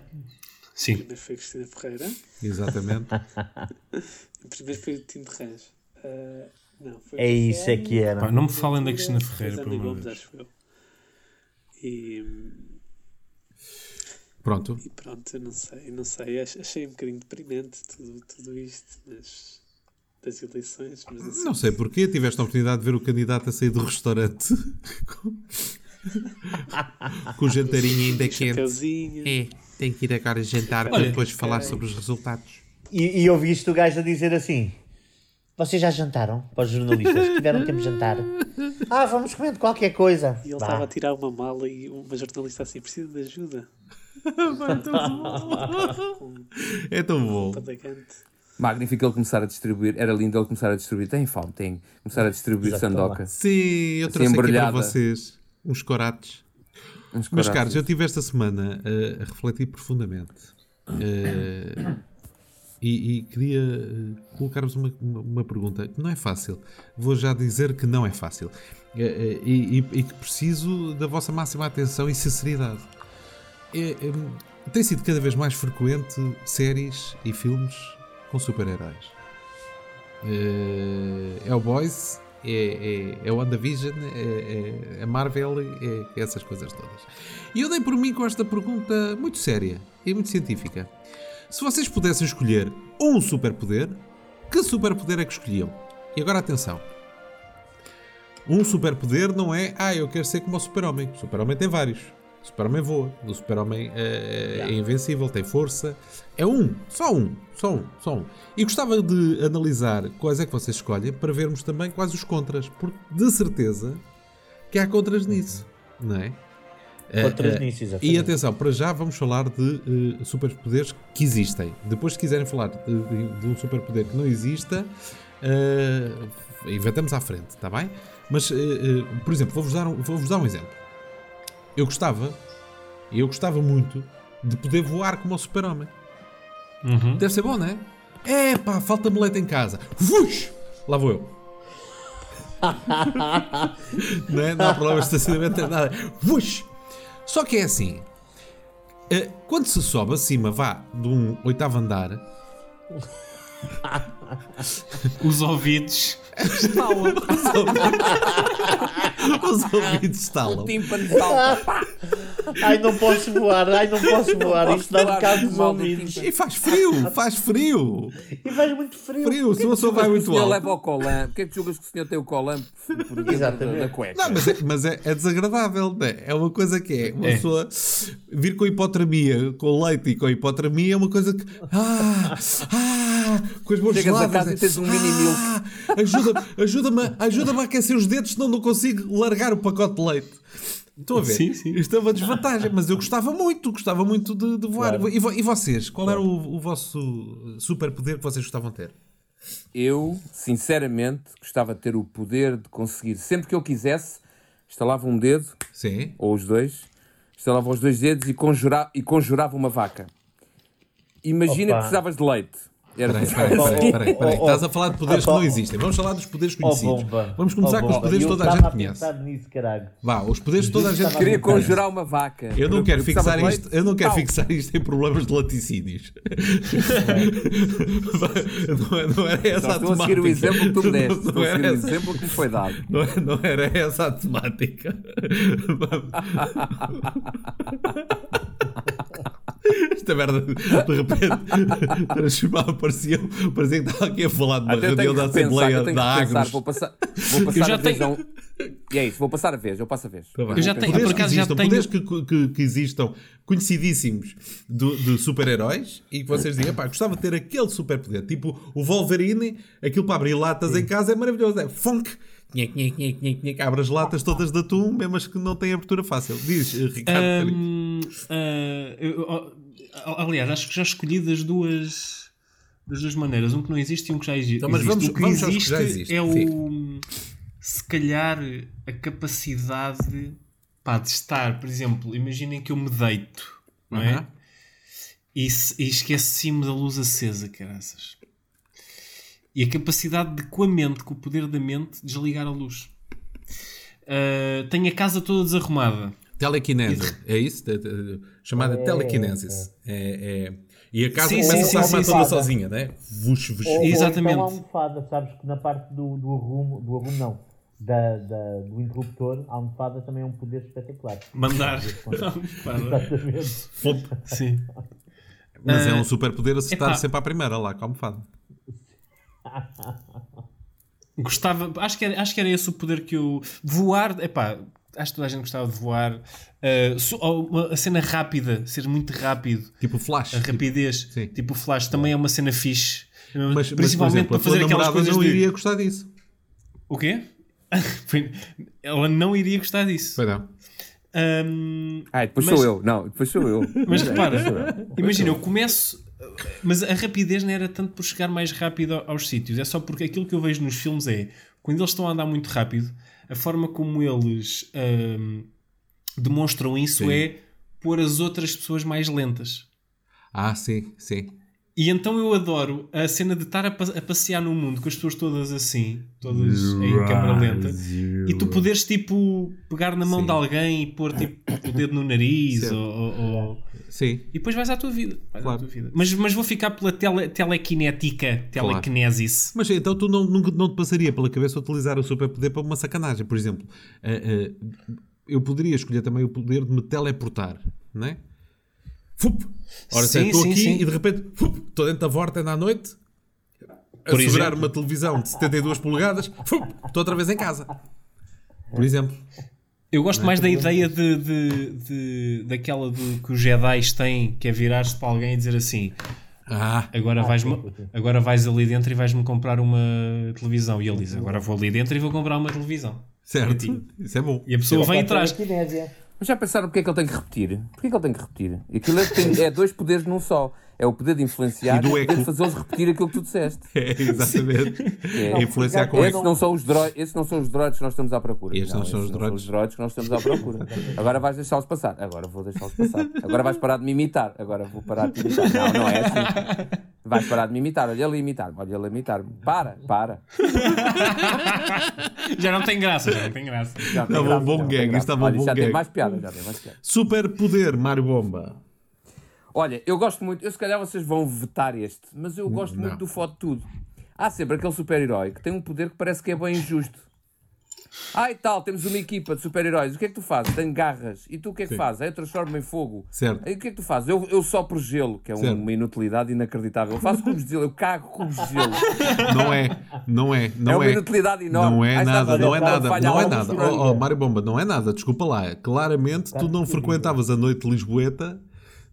Sim. Primeiro foi Cristina Ferreira. exatamente. Em primeiro foi o Tim de Reis. Ah, não, foi É isso é que era. Pá, não me falem da Cristina Ferreira, de Gomes, acho eu. E, Pronto. e pronto, eu não sei, não sei. Ach- Achei um bocadinho deprimente tudo, tudo isto, mas das eleições, mas assim, Não sei porquê, tiveste a oportunidade de ver o candidato a sair do restaurante com, com o jantarinho ainda quente. chapeuzinho. É, tenho que ir agora jantar para Olha, depois falar sobre os resultados. E, e ouviste o gajo a dizer assim: Vocês já jantaram? Para os jornalistas, tiveram tempo de jantar. Ah, vamos comendo qualquer coisa. E ele Vá. estava a tirar uma mala e uma jornalista assim, precisa de ajuda. É tão bom. um padagante. Magnífico ele começar a distribuir. Era lindo ele começar a distribuir. Tem fome, tem. Começar a distribuir Exato, sandoca. Sim, eu trouxe aqui para vocês uns corates. Meus coraços. caros, eu tive esta semana uh, a refletir profundamente uh, e, e queria uh, colocar-vos uma, uma, pergunta que não é fácil. Vou já dizer que não é fácil uh, e, que preciso da vossa máxima atenção e sinceridade. É, um, tem sido cada vez mais frequente séries e filmes com super-heróis. Uh, é o Boys, é, é, é WandaVision, é, é a Marvel, é, é essas coisas todas. E eu dei por mim com esta pergunta muito séria e muito científica. Se vocês pudessem escolher um superpoder, que superpoder é que escolhiam? E agora atenção. Um superpoder não é, ah, eu quero ser como o super-homem. O super-homem tem vários. O super-homem voa. O super-homem é, é invencível, tem força. É um, só um, só um, só um. E gostava de analisar quais é que vocês escolhem para vermos também quais os contras. Porque de certeza que há contras nisso, não é? Contras Eh, eh, nisso, exatamente. E atenção, para já vamos falar de eh, superpoderes que existem. Depois, se quiserem falar de, de- um superpoder que não exista, eh, inventamos à frente, está bem? Mas, eh, por exemplo, vou-vos dar, um, vou-vos dar um exemplo. Eu gostava, eu gostava muito de poder voar como o super-homem. Uhum. Deve ser bom, não é? É pá, falta leite em casa. Vush! Lá vou eu. não, é? não há problema de estacionamento, nem nada. Vush! Só que é assim. eh, Quando se sobe acima, vá de um oitavo andar, Os ouvidos. Os ouvidos estalam. Tímpano salta. Ai, não posso voar, ai, não posso voar. Isto dá um bocado dos mal do ouvidos. E faz frio, faz frio. E faz muito frio. Frio, se uma pessoa vai o muito senhor alto. leva o colan. Porquê é que julgas que o senhor tem o colan por por dentro da, cueca? Não, mas é, mas é, é desagradável, não é? É uma coisa que é. Uma É. pessoa vir com hipotermia, com leite e com hipotermia é uma coisa que. Ah! Ah! Com as mãos Chegas a casa e tens um mini milk. ah, Ajuda-me ajuda ajuda a aquecer os dedos, senão não consigo largar o pacote de leite. Estão a ver? Sim, sim. Isto é uma desvantagem, mas eu gostava muito, gostava muito de, de voar. Claro. E, vo- e vocês? Qual era o, o vosso superpoder que vocês gostavam de ter? Eu, sinceramente, gostava de ter o poder de conseguir, sempre que eu quisesse, instalava um dedo, Sim. ou os dois, instalava os dois dedos e, conjura, e conjurava uma vaca. Imagina Opa. que precisavas de leite. Era Peraí, peraí, peraí, peraí, peraí. Estás a falar de poderes que não existem. Vamos falar dos poderes conhecidos. Vamos começar com os poderes que toda a gente conhece. pensar nisso, caralho. Vá, os poderes que toda a gente a Queria conjurar uma vaca. Eu não quero fixar isto, eu não quero fixar isto em problemas de laticínios. não, é- não era essa a estou a seguir temática. o exemplo que tu me deste. Estou a seguir o exemplo que me foi dado. não é- não era essa a temática. Esta merda de repente transformava, parecia, parecia que estava aqui a falar de uma reunião da Assembleia tenho da. Agros. Vou passar, vou passar Eu já a vez tenho- um- E é isso, vou passar a vez, eu passo a vez. Tá. Eu já tenho- poderes por acaso que já existam, tenho- poderes que, que, que existam conhecidíssimos do- de super-heróis e que vocês digam, pá, gostava de ter aquele superpoder, tipo o Wolverine, aquilo para abrir latas em casa é maravilhoso, é funk, nhec, nhec, nhec, nhec, nhec, abre as latas todas de atum, mesmo as que não têm abertura fácil. Diz, Ricardo. Felipe. Hum, ah, eu- eu- aliás, acho que já escolhi das duas. Das duas maneiras, um que não existe e um que já exi- existe. Então, mas vamos- o que vamos aos que existe, existe, é o. Se calhar a capacidade pá, de estar, por exemplo, imaginem que eu me deito, não é? E, e esqueci-me da luz acesa, caraças. E a capacidade de, com a mente, com o poder da mente, desligar a luz. Ah, tenho a casa toda desarrumada. Telecinese, é isso? Chamada telequinesis. É, é- E a casa Sim, começa sim, a sim, arrumar toda sozinha, né? Vush, vush. Ou, Exatamente. Ou então a almofada, sabes que na parte do, do arrumo, do arrumo não, da, da- do interruptor, a almofada também é um poder espetacular. Mandar. Exatamente. Sim. Mas é Ah, um superpoder acertar sempre à primeira, lá com a almofada. Gostava, acho que, era, acho que era esse o poder que eu. Voar, epá, acho que toda a gente gostava de voar. Uh, so- ou uma- a cena rápida, ser muito rápido, Tipo flash. a rapidez, tipo o flash, também é uma cena fixe. Mas, mas, por Principalmente exemplo, para fazer aquelas coisas não de. iria gostar disso. O quê? Ela não iria gostar disso. Foi não. Ahm, Ah, depois Mas- sou eu. Não, depois sou eu. Mas É, repara, imagina, eu começo. Mas a rapidez não era tanto por chegar mais rápido aos sítios, é só porque aquilo que eu vejo nos filmes é quando eles estão a andar muito rápido, a forma como eles ahm, demonstram isso Sim. é pôr as outras pessoas mais lentas. Ah, sim, sim. E então eu adoro a cena de estar a, pa- a passear no mundo com as pessoas todas assim, todas em câmera lenta, e tu poderes tipo pegar na mão Sim. de alguém e pôr tipo o dedo no nariz ou- ou Sim. e depois vais à tua vida. Claro. à tua vida. Mas, mas vou ficar pela tele, telequinética, telequinesis. Mas então tu não, nunca não te passaria pela cabeça utilizar o superpoder para uma sacanagem. Por exemplo, eh, eh, eu poderia escolher também o poder de me teleportar, não é? Fup! Ora, Sim, estou aqui sim. e de repente fup, estou dentro da vorta à noite a Por segurar exemplo. uma televisão de 72 polegadas, fup, estou outra vez em casa. Por exemplo. Eu gosto mais da ideia de, de, de- daquela de, que os Jedi têm, que é virar-se para alguém e dizer assim: Ah, agora, vais agora vais ali dentro e vais-me comprar uma televisão. E ele diz: agora vou ali dentro e vou comprar uma televisão. certo. Isso é bom. E a pessoa vem e traz. Mas já pensaram porque é que ele tem que repetir? Porquê que ele tem que repetir? Aquilo é, tem- é dois poderes num só. É o poder de influenciar E e, do o poder eco. de fazê-los repetir aquilo que tu disseste. É, exatamente. É. Influenciar com Esses não, são os droids, esses não são os droids que nós estamos à procura. Estes não são os droids. droids que nós estamos à procura. Agora vais deixá-los passar. Agora vou deixá-los passar. Agora vais parar de me imitar. Agora vou parar de me imitar. Não, não é assim. Vais parar de me imitar. Olha ele a imitar. Olha ele a imitar. Para, para. Já não tem graça, já não tem graça. Já tem Estava um graça, bom já tem gag, estava um Olha, bom já gag. tem mais piada. Já tem mais piada. Superpoder, Mário Bomba. Olha, eu gosto muito, eu se calhar vocês vão vetar este, mas eu gosto Não. muito do Foto Tudo. Há sempre aquele super-herói que tem um poder que parece que é bem injusto. Ah, e tal, temos uma equipa de super-heróis. O que é que tu fazes? Tenho garras. E tu o que é que fazes? Aí eu transformo em fogo. Certo. Aí o que é que tu fazes? Eu, eu sopro gelo, que é Certo. uma inutilidade inacreditável. Eu faço cubos de gelo, eu cago cubos de gelo. Não é, não é, é não uma é. inutilidade enorme. Não é Aí nada, não é nada, não é nada. Oh, oh, Mário Bomba, não é nada, desculpa lá. Claramente tu não frequentavas a noite de Lisboeta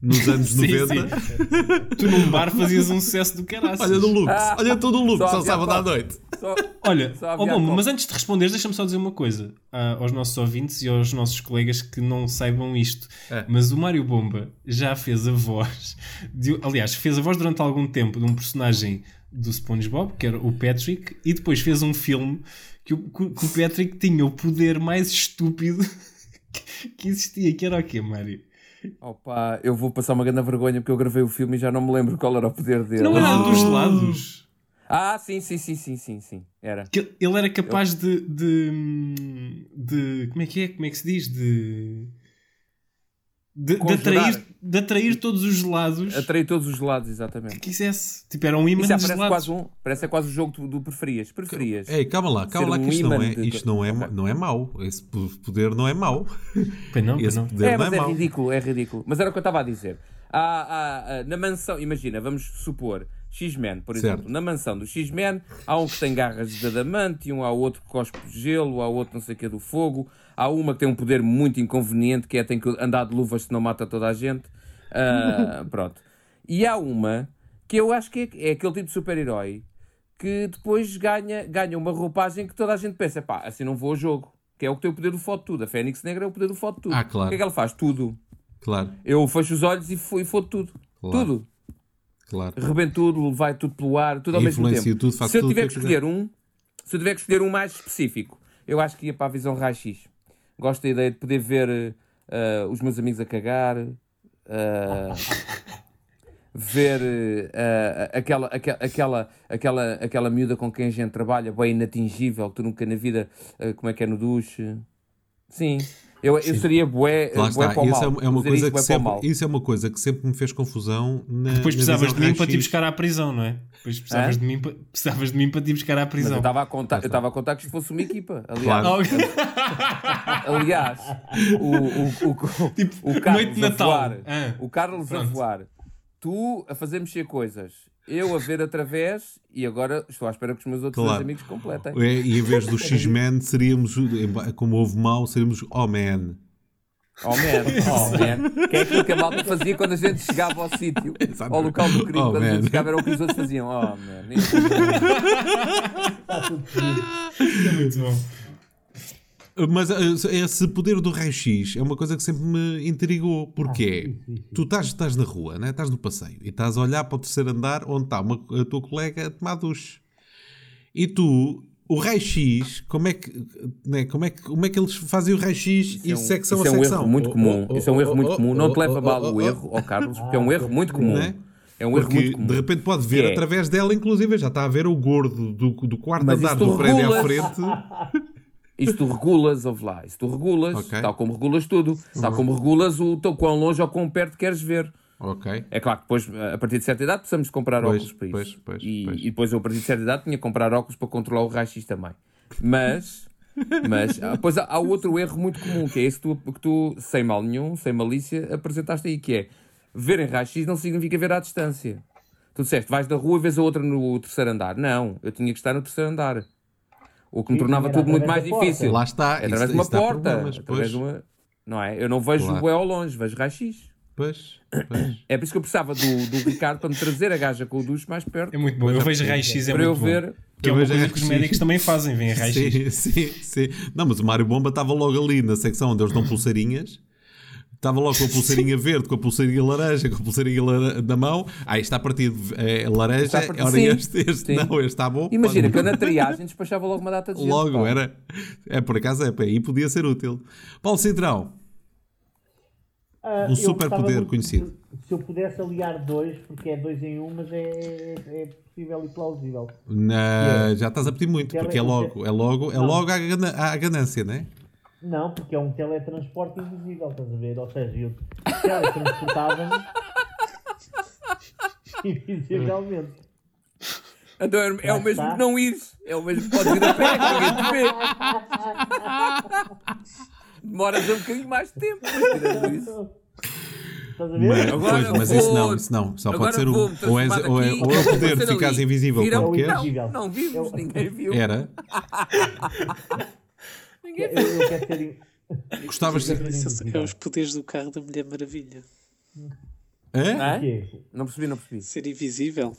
nos anos Sim, 90. Tu num bar fazias um sucesso do caralho. Olha no Lux, Ah, olha tu no Lux, só ao sábado à noite. Só- Olha, Só Bomba, copo. mas antes de responderes, deixa-me só dizer uma coisa ah, aos nossos ouvintes e aos nossos colegas que não saibam isto. É. Mas o Mário Bomba já fez a voz, de- aliás, fez a voz durante algum tempo de um personagem do SpongeBob, que era o Patrick, e depois fez um filme que o, que o Patrick tinha o poder mais estúpido que- que existia, que era o quê, Mário? Opa, eu vou passar uma grande vergonha porque eu gravei o filme e já não me lembro qual era o poder dele. Não era dos lados. Ah, sim, sim, sim, sim, sim, sim. Era. Que ele era capaz de, de, de- Como é que é? Como é que se diz? De. De, de atrair, de atrair todos os gelados Atraí todos os lados, que exatamente. quisesse. Tipo, era um imã Isso já de parece gelados. quase, um, parece é quase o jogo do, do preferias. Preferias. Ei, calma lá, calma lá um que isto não é, de- isto não é, não é mau. Esse poder não é mau. Pois não, pois não. poder É, não mas é é ridículo, é ridículo. Mas era o que eu estava a dizer. Há, há, há, na mansão, imagina, vamos supor, X-Men, por Certo. exemplo. Na mansão do X-Men, há um que tem garras de adamantium, há outro que cospe gelo, há outro não sei o que do fogo, há uma que tem um poder muito inconveniente, que é tem que andar de luvas se não mata toda a gente. Ah, pronto. E há uma que eu acho que é, é aquele tipo de super-herói que depois ganha, ganha uma roupagem que toda a gente pensa, pá, assim não vou ao jogo. Que é o que tem o poder do foto tudo. A Fênix Negra é o poder do foto tudo. Ah, claro. O que é que ela faz? Tudo. Claro, Eu fecho os olhos e fo- fodo tudo. Claro. Tudo. claro. Rebento tudo, vai tudo pelo ar, tudo ao mesmo tempo. tudo, se eu tiver que escolher um, se eu tiver que escolher um mais específico, eu acho que ia para a visão raio-x. Gosto da ideia de poder ver eh, os meus amigos a cagar, eh, ver eh, aquela, aquela, aquela, aquela, aquela miúda com quem a gente trabalha, bem inatingível, que tu nunca na vida, eh, como é que é no duche. Sim. Eu, eu seria bué, Lá bué está, para o isso mal. é, é uma Dizer coisa que sempre, mal. isso é uma coisa que sempre me fez confusão na Depois na precisavas de mim para te buscar à prisão, não é? Depois precisavas, de mim, precisavas de mim para te ir buscar à Mas eu prisão. estava a contar, eu estava a contar que isto fosse uma equipa. Aliás, aliás o, o, o, Tipo, o Carlos noite de a voar, Ah, o Carlos a voar, tu a fazer mexer coisas, eu a ver através e agora estou à espera que os meus outros Claro. dois amigos completem. É, e em vez do X-Men, seríamos, como houve mal, seríamos Oh Man. Oh man, oh man. Que é aquilo que a malta fazia quando a gente chegava ao sítio, ao local do crime, Oh, quando a man. gente chegava era o que os outros faziam. Oh man. Muito bom. Mas uh, esse poder do raio-x é uma coisa que sempre me intrigou. Porque tu estás, estás na rua, né? estás no passeio e estás a olhar para o terceiro andar onde está uma, a tua colega a tomar duche. E tu, o raio-x, como é que, né? como é que, como é que eles fazem o raio-x e é um- secção isso a é um secção? erro muito Oh, comum. oh, Isso é um oh, erro muito oh, comum. Não te oh, leva oh, mal oh, o oh, erro, ó Carlos, porque é um erro muito comum. Não é? É um erro Porque muito comum. de repente pode ver é- através dela, inclusive, já está a ver o gordo do, do quarto Mas andar do prédio à frente. Isso tu regulas, ouve lá, isso tu regulas, Ok. tal como regulas tudo, tal como regulas o teu quão longe ou quão perto queres ver. É claro que depois, a partir de certa idade, precisamos comprar Pois, óculos para isso. pois, pois, e, pois. e depois eu, a partir de certa idade, tinha que comprar óculos para controlar o raio-x também. Mas, mas ah, depois há, há outro erro muito comum, que é esse que tu, que tu, sem mal nenhum, sem malícia, apresentaste aí, que é ver em raio-x não significa ver à distância. Tu disseste, vais da rua e vês a outra no terceiro andar. Não, eu tinha que estar no terceiro andar. O que me tornava tudo muito mais difícil. Lá está. É através isso- de uma porta. através pois. de uma... Não é? Eu não vejo Claro. o bué ao longe, vejo raio-x. Pois, pois. É por isso que eu precisava do, do Ricardo para me trazer a gaja com o duche mais perto. É muito bom. Eu vejo raio-x, é para eu muito bom. ver. Que é Eu uma vejo coisa que os médicos também fazem, vêm a raio-x. Sim, sim, sim. Não, mas o Mário Bomba estava logo ali na secção onde eles dão pulseirinhas. Estava logo com a pulseirinha verde, com a pulseirinha laranja, com a pulseirinha lara- na mão. Ah, está partido. É laranja. Está partido. Ora, Sim, este, este sim. não, este está bom. Imagina que Pode- eu na triagem despachava logo uma data de gente. Logo, pá. era. É, por acaso é, aí podia ser útil. Paulo Cintrão, Ah, Um gostava muito conhecido. Se eu pudesse aliar dois, porque é dois em um, mas é, é, é possível e plausível. na- já estás a pedir muito, porque é logo, é logo, é logo à ganância, não é? Não, porque é um teletransporte invisível, estás a ver? Ou seja, eu teletransportava-me invisivelmente. Então é, é o mesmo que não ires. É o mesmo que podes ir a pé, ninguém te vê. Demoras um bocadinho mais de tempo, mas tirando isso. Estás a ver? Mas, Agora pois, mas vou- isso não, isso não. Só pode ser vou-me Ou, és, transformar ou, é, ou é o poder de ficares invisível Viram? Não, não vives, Eu- ninguém viu. Era. Ninguém Eu, eu quero ter. in- Gostavas de ser. Isso é os poderes do carro da Mulher Maravilha. Hã? Hã? quê? Não percebi, não percebi. Ser invisível.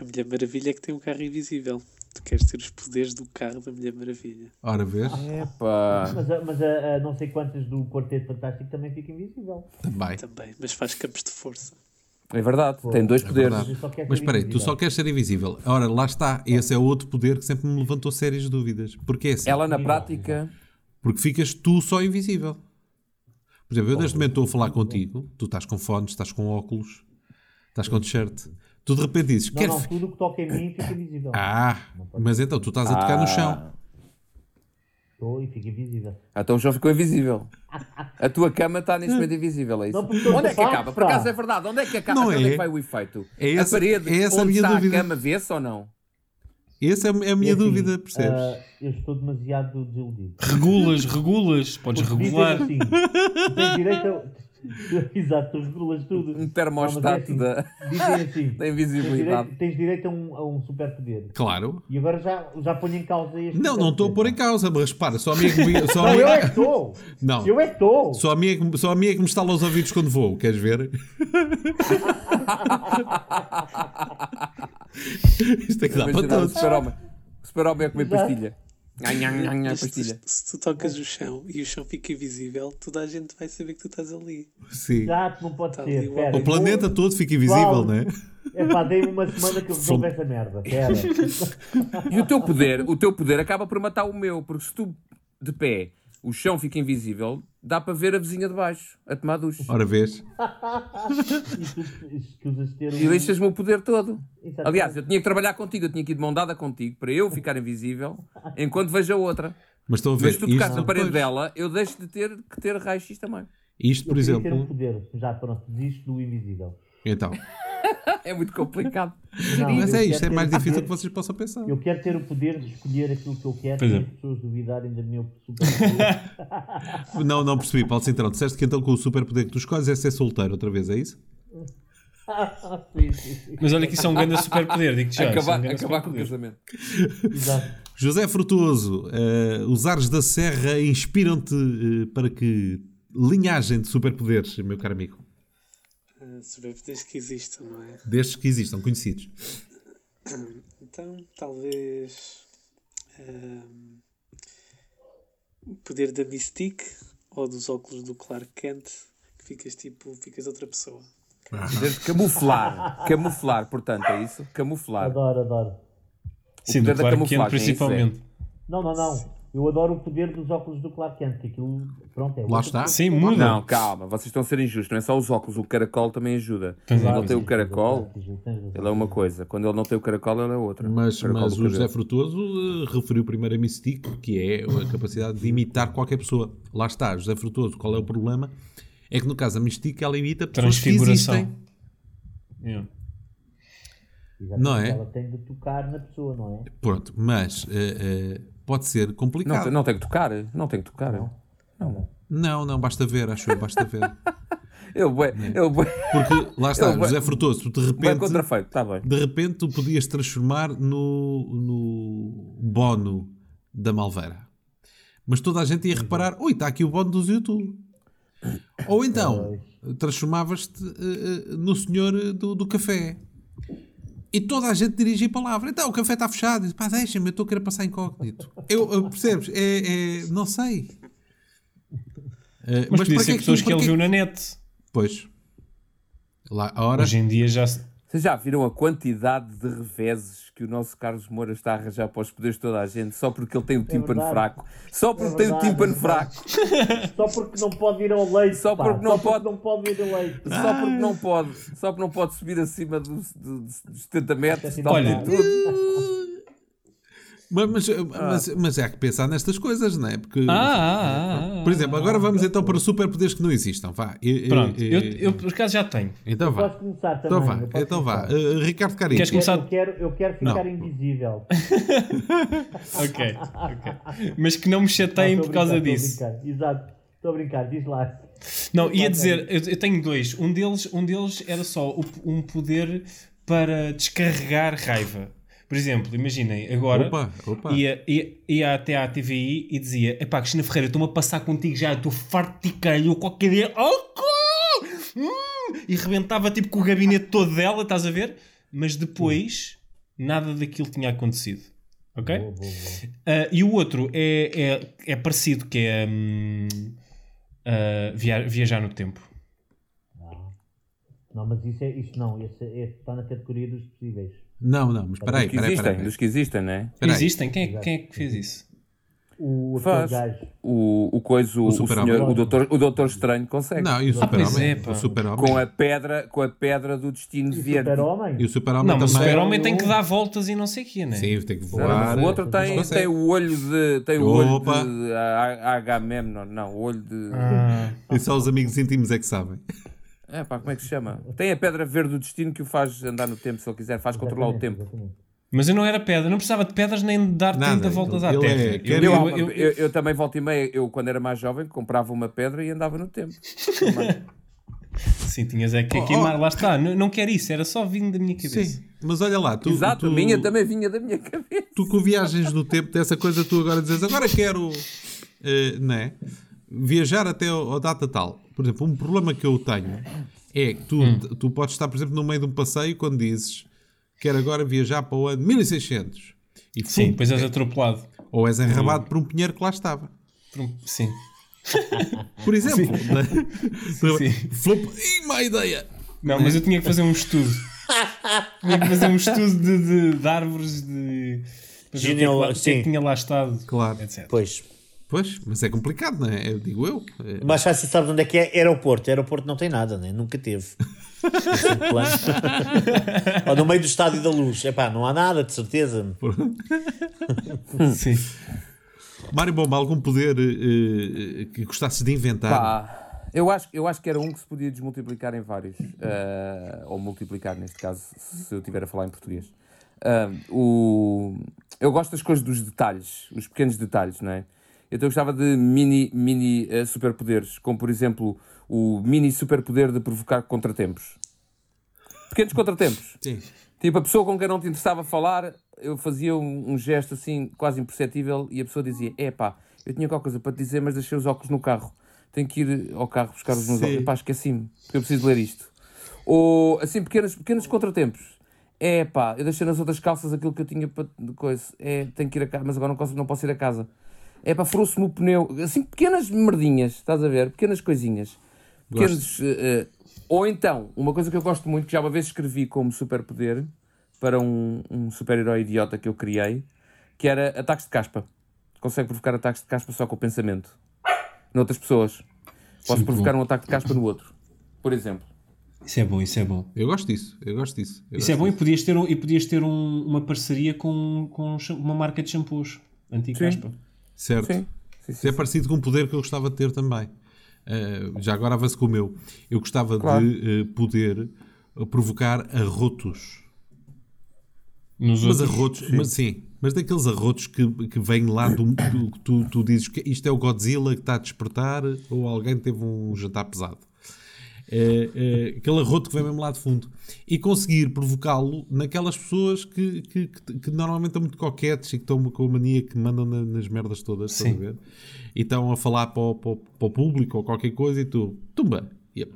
A Mulher Maravilha é que tem um carro invisível. Tu queres ter os poderes do carro da Mulher Maravilha. Ora, vês? Epá. Mas, a, mas a, a não sei quantas do Quarteto Fantástico também fica invisível. Também. Também. Mas faz campos de força. É verdade, tem dois poderes. só quero Mas espera aí, tu só queres ser invisível. Ora, lá está. Esse é outro poder que sempre me levantou sérias dúvidas. Porque é assim. Ela na prática. Porque ficas tu só invisível. Por exemplo, eu neste momento estou a falar contigo, tu estás com fones, estás com óculos, estás com t-shirt, tu de repente dizes, Não, não, tudo o que toca em mim fica invisível. Ah, mas então tu estás a tocar no chão. Estou e fica invisível. Então o João ficou invisível. A tua cama está neste momento invisível, é isso? Não, Onde é que acaba? Por acaso é verdade. Onde é que acaba? Não Onde é é. que vai o efeito? É a essa- parede é essa a onde minha está dúvida. a cama vê-se ou não? Essa é a é a minha E assim, dúvida, percebes? ah, eu estou demasiado desiludido. Regulas, regulas, podes regular. assim, tens direito a... Exato, tu regulas tudo. Um termostato Não, é da, assim, Dizem assim, da tens invisibilidade. direito, tens direito a um, a um superpoder. Claro. E agora já, já ponho em causa este Não, não estou a pôr em causa, mas repara, só a minha é que me, só a Não, minha- eu é que estou! Não. Eu é que estou! Só a, minha, é que- só a minha é que me estala aos ouvidos quando vou, queres ver? Isto é que dá para todos. super-homem. A comer Exato. pastilha. Mas se, se tu tocas o chão e o chão fica invisível, toda a gente vai saber que tu estás ali. Sim. Exato, não pode Tá ser. ali o- planeta todo fica invisível, não é? É pá, dei-me uma semana que eu resolvo essa merda. Espera. E o teu poder, o teu poder acaba por matar o meu, porque se tu de pé o chão fica invisível, dá para ver a vizinha de baixo a tomar duche. Ora vês? E deixas-me o poder todo. Exatamente. Aliás, eu tinha que trabalhar contigo, eu tinha que ir de mão dada contigo para eu ficar invisível enquanto vejo a outra. Mas estão a ver, Mas se tu tocaste na parede dela, eu deixo de ter que ter raio-x também. isto, por Eu queria ter um exemplo, poder. Já pronto, desisto do invisível. então, É muito complicado. Não, mas é isto, é mais difícil poder- que vocês possam pensar. Eu quero ter o poder de escolher aquilo que eu quero e é. as pessoas duvidarem da minha superpoder. Não, não percebi, Paulo Cintrão. Disseste que então com o superpoder que tu escolhes é ser solteiro outra vez, é isso? sim, sim, sim. Mas olha que isso é um grande superpoder, digo-te já. isso é um Acabar, acabar com o casamento. Exato. José Frutuoso, eh, os ares da serra inspiram-te eh, para que linhagem de superpoderes, meu caro amigo? Superpoderes que existam, não é? Destes que existam, conhecidos. Então, talvez. ahm, o poder da Mystique ou dos óculos do Clark Kent, que ficas tipo. ficas outra pessoa. Desde camuflar. Camuflar, portanto, é isso? Camuflar. Adoro, adoro. Sim, poder do da Clark Kent camuflagem, é isso, principalmente. Não, não, não. Eu adoro o poder dos óculos do Clark Kent, que aquilo, pronto, é Lá está. Sim, muda. Não, calma, vocês estão a ser injustos. Não é só os óculos, o caracol também ajuda. Quando ele tem o caracol, ele é uma coisa. Quando ele não tem o caracol, ele é outra. Mas, Caracol mas o José. Frutuoso eh, referiu primeiro a Mystique, que é a capacidade de imitar qualquer pessoa. Lá está, José Frutuoso, qual é o problema? É que no caso a Mystique ela imita pessoas que Transfiguração. existem. Yeah. Exatamente, Não é? Tocar na pessoa, não é? Pronto, mas eh, eh, pode ser Não, complicado. tem- não tem que tocar. Não tem que tocar. Não, não, basta ver, acho eu, basta ver. Eu, bué- eu, bué- Porque lá está, Eu José Frutuoso, tu de repente, contrafeito, está bem. de repente tu podias transformar no, no Bono da Malveira. Mas toda a gente ia reparar, ui, está aqui o bónus do YouTube. Ou então, transformavas-te eh, no senhor do, do café. E toda a gente dirigia a palavra. Então, o café está fechado. Diz, Pá, deixa-me, eu estou a querer passar incógnito. Eu, eu- percebes? É, é- não sei. Eh, Mas, podia ser que é pessoas que ele que- viu na net. Pois. Lá, a hora... Hoje em dia já. Vocês já viram a quantidade de reveses que o nosso Carlos Moura está a arranjar para os poderes de toda a gente só porque ele tem o tímpano verdade. fraco? Só porque tem o tímpano é fraco. Só porque não pode ir ao leite. Só pá. porque não pode- não pode ir ao leite. Só porque não pode. Só porque não pode subir acima dos, dos, dos 70 metros. Assim, olha, tudo. Mas, mas, mas, mas é que pensar nestas coisas, não é? Porque, Ah, ah, ah, por exemplo, agora vamos então para superpoderes que não existam. Vá. E- Pronto, e- eu, eu por acaso já tenho. Então vá. Posso começar também. Então vá. Então vá. Uh, Ricardo Carinho. Queres começar? Eu quero, eu quero ficar Não. invisível. Ok, ok. Mas que não me chateiem Não, por causa brincar, disso. estou a brincar. Exato. Estou a brincar, diz lá. Não, ia dizer, eu, eu tenho dois. Um deles, um deles era só o- um poder para descarregar raiva. Por exemplo, imaginem, agora Opa, opa. Ia, ia, ia até à TVI e dizia: Epá, Cristina Ferreira, estou-me a passar contigo já, estou farto de calho qualquer dia. Oh, hum! E rebentava tipo com o gabinete todo dela, estás a ver? Mas depois, nada daquilo tinha acontecido. Ok? Ah, e o outro é, é, é parecido, que é hum, ah, via- viajar no tempo. Não, mas isso, é, isso não. Esse, esse está na categoria dos possíveis. Não, não, mas espera aí, Dos que espera aí, existem, espera aí. dos que existem, não é? Espera aí. Existem? Quem é, quem é que fez isso? O, Faz. gajo. O, o coisa, o, o, super-homem. senhor, o, doutor, o doutor Estranho consegue. Não, e o Ah, super-homem? é, pá. o super-homem. Com a pedra, com a pedra do destino O verde. super-homem. E o super-homem Não, mas o super-homem tem que dar voltas e não sei o quê, né? Sim, tem que Não, voar. o outro tem, tem o olho de. Tem o Opa. olho de Agamemnon. Não, o olho de. Ah, E só os amigos íntimos é que sabem. É pá, como é que se chama? Tem a pedra verde do destino que o faz andar no tempo, se ele quiser, faz controlar o tempo. Exatamente. mas eu não era pedra, não precisava de pedras nem de dar Nada, 30 voltas à ele terra. é- Eu- Eu, eu- eu, eu- eu também volta e meia, eu quando era mais jovem, comprava uma pedra e andava no tempo. Sim, tinhas é que Oh, queimar, lá está. Não, não quero isso, era só vindo da minha cabeça. Sim, mas olha lá, tu, Exato, tu, a minha também vinha da minha cabeça. tu com viagens no tempo dessa coisa, tu agora dizes, agora quero, eh, né, viajar até ao data tal. Por exemplo, um problema que eu tenho é que tu, Hum. tu podes estar, por exemplo, no meio de um passeio quando dizes, quero agora viajar para o ano 1600. E Sim, depois és atropelado. ou és enrabado por um pinheiro que lá estava. Por um- Sim. Por exemplo, né? sim. Flop, Ih, má ideia! Não, mas eu tinha que fazer um estudo. tinha que fazer um estudo de, de, de árvores, de. o que é que é Sim. tinha lá estado, Claro. etc. Pois. Pois, mas é complicado, não é? Eu digo eu. É- Mas já se sabe onde é que é aeroporto. Aeroporto não tem nada, né? Nunca teve. Plano. Ou no meio do estádio da luz. Epá, não há nada, de certeza. Sim. Mário Bomba, algum poder eh, eh, que gostasses de inventar? Pá, eu acho, eu acho que era um que se podia desmultiplicar em vários. eh, ou multiplicar, neste caso, se eu estiver a falar em português. Ah, o, eu gosto das coisas dos detalhes, os pequenos detalhes, não é? Então eu gostava de mini, mini eh, superpoderes, como por exemplo o mini superpoder de provocar contratempos. Pequenos contratempos. Sim. Tipo, a pessoa com quem não te interessava falar, eu fazia um, um gesto assim, quase imperceptível, e a pessoa dizia: Epá, eu tinha qualquer coisa para te dizer, mas deixei os óculos no carro. Tenho que ir ao carro buscar os meus Sim. óculos. Epá, esqueci-me, porque eu preciso ler isto. Ou assim, pequenos, pequenos contratempos. É pá, eu deixei nas outras calças aquilo que eu tinha para coisa. É, tenho que ir a casa, mas agora não posso, não posso ir a casa. É pá, furou-se-me o pneu. Assim, pequenas merdinhas, estás a ver? Pequenas coisinhas. Pequenos. eh, ou então, uma coisa que eu gosto muito, que já uma vez escrevi como superpoder para um, um super-herói idiota que eu criei, que era ataques de caspa. Consegue provocar ataques de caspa só com o pensamento. Noutras pessoas. Posso Sim, provocar bom. um ataque de caspa no outro. Por exemplo. Isso é bom, isso é bom. Eu gosto disso, eu gosto disso. eu Isso é gosto bom e disso. podias ter, um- e podias ter um- uma parceria com, com uma marca de shampoos. Anti-caspa. Certo. Sim. Sim, Isso é parecido com um poder que eu gostava de ter também. Eh, já agora avanço com o meu. Eu gostava Claro. de eh, poder eh, provocar arrotos. Nos Mas outros. arrotos, mas sim, mas daqueles arrotos que, que vêm lá do, do- que tu, tu dizes que isto é o Godzilla que está a despertar ou alguém teve um jantar pesado. Eh, eh, aquele arroto que vem mesmo lá de fundo, e conseguir provocá-lo naquelas pessoas que, que, que- que normalmente estão muito coquetes e que estão com a mania que mandam na- nas merdas todas, estás a ver? E estão a falar para o, para o- para o público ou qualquer coisa e tu, tumba! E eu,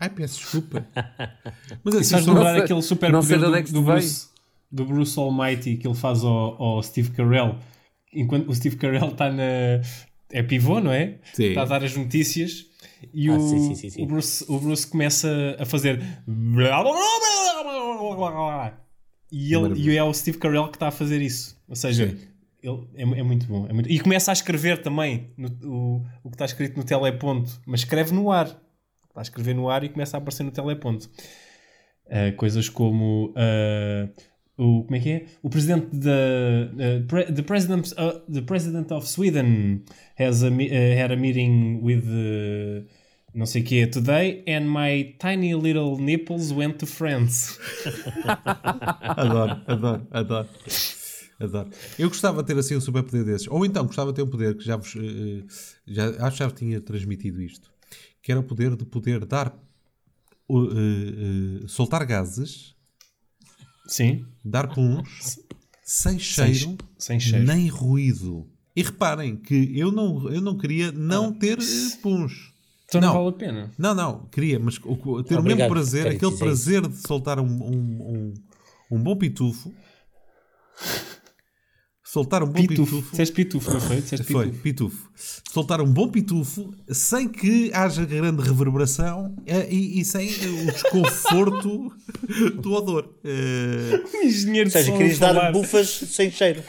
Ai, peço desculpa. Mas assim, Estás lembrar aquele super poder do, é do veio. Bruce, do Bruce Almighty que ele faz ao, ao Steve Carell enquanto o Steve Carell está na é pivô, não é? Sim. Está a dar as notícias e Ah, o, sim, sim, sim, sim. O, Bruce, o Bruce começa a fazer e, ele, e é o Steve Carell que está a fazer isso. Ou seja, ele, é, é muito bom. É muito- E começa a escrever também no- o, o que está escrito no teleponto, mas escreve no ar. Está a escrever no ar e começa a aparecer no teleponto. Uh, coisas como uh, o como é que é o presidente da uh, pre- the president uh, the president of Sweden has a, uh, had a meeting with uh, não sei que today and my tiny little nipples went to France Adoro, adoro, adoro. Adoro. Eu gostava de ter assim um superpoder desses. Ou então gostava de ter um poder que já vos. eh, já, acho que já vos tinha transmitido isto. Que era o poder de poder dar. o- soltar gases, sim dar puns, sem sem, cheiro, sem cheiro nem ruído. E reparem que eu não, eu não queria não ter eh, puns. então não, não. vale a pena Não, não, queria, mas o- o- ter o Obrigado, mesmo prazer, aquele dizer prazer de soltar um, um, um, um bom pitufo. Soltar um bom pitufo pitufo. disseste pitufo não foi? Disseste Foi, pitufo. pitufo. Soltar um bom pitufo sem que haja grande reverberação eh, e, e sem o desconforto do odor. Um engenheiro Ou seja, querias dar bufas sem cheiro.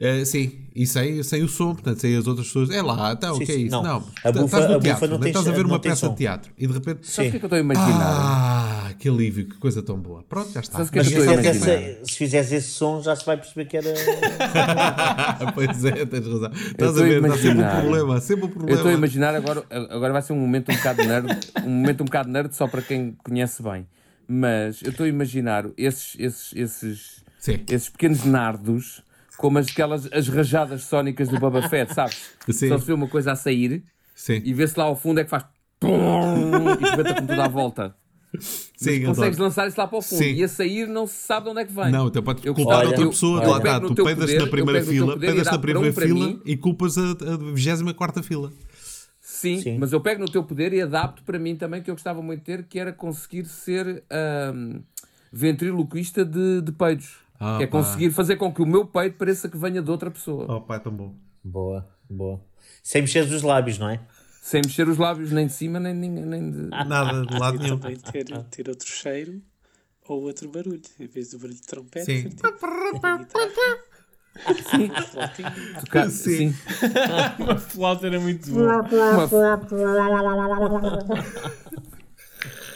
Eh, sim, e sem, sem o som, portanto, sem as outras pessoas. É lá, então, o Sim, que é isso? não. Não, A estás bufa- no a bufa teatro, não estás a ver uma peça som. de teatro e de repente. Sabes o que é que eu estou a imaginar? Ah, que alívio, que coisa tão boa. Pronto, já está. O que é Mas que se eu estou a fizeres, esse, se fizeres esse som, já se vai perceber que era. pois é, tens razão. Estás estou a ver, está sempre um problema, sempre um Eu problema. estou a imaginar agora, agora vai ser um momento um bocado nerd, um momento um bocado nerd só para quem conhece bem. Mas eu estou a imaginar esses, esses, esses, Sim. esses pequenos nardos como as, aquelas as rajadas sónicas do Boba Fett, sabes? Sim. Só se vê uma coisa a sair Sim, e vê-se lá ao fundo é que faz e rebenta com tudo à volta. sim, Consegues adoro. lançar isso lá para o fundo Sim. e a sair não se sabe de onde é que vem. Não, então pode Eu culpar outra eu- pessoa, olha, lá eu está, tu teu pedas poder, na primeira fila, e pedas na primeira um fila mim. e culpas a, a 24 fila. Sim, Sim. mas eu pego no teu poder e adapto para mim também que eu gostava muito de ter, que era conseguir ser ahm, ventriloquista de, de peidos. Ah, que é pá. conseguir fazer com que o meu peito pareça que venha de outra pessoa. Oh, pá, é tão bom. Boa, boa. Sem mexer os lábios, não é? Sem mexer os lábios nem de cima nem, nem, nem de. Nada, de lado E nenhum. também ter, ter outro cheiro ou outro barulho. Em vez do barulho de trompete, Sim. Sim, tocar- Sim. sim. Uma flauta era muito bom. Uma...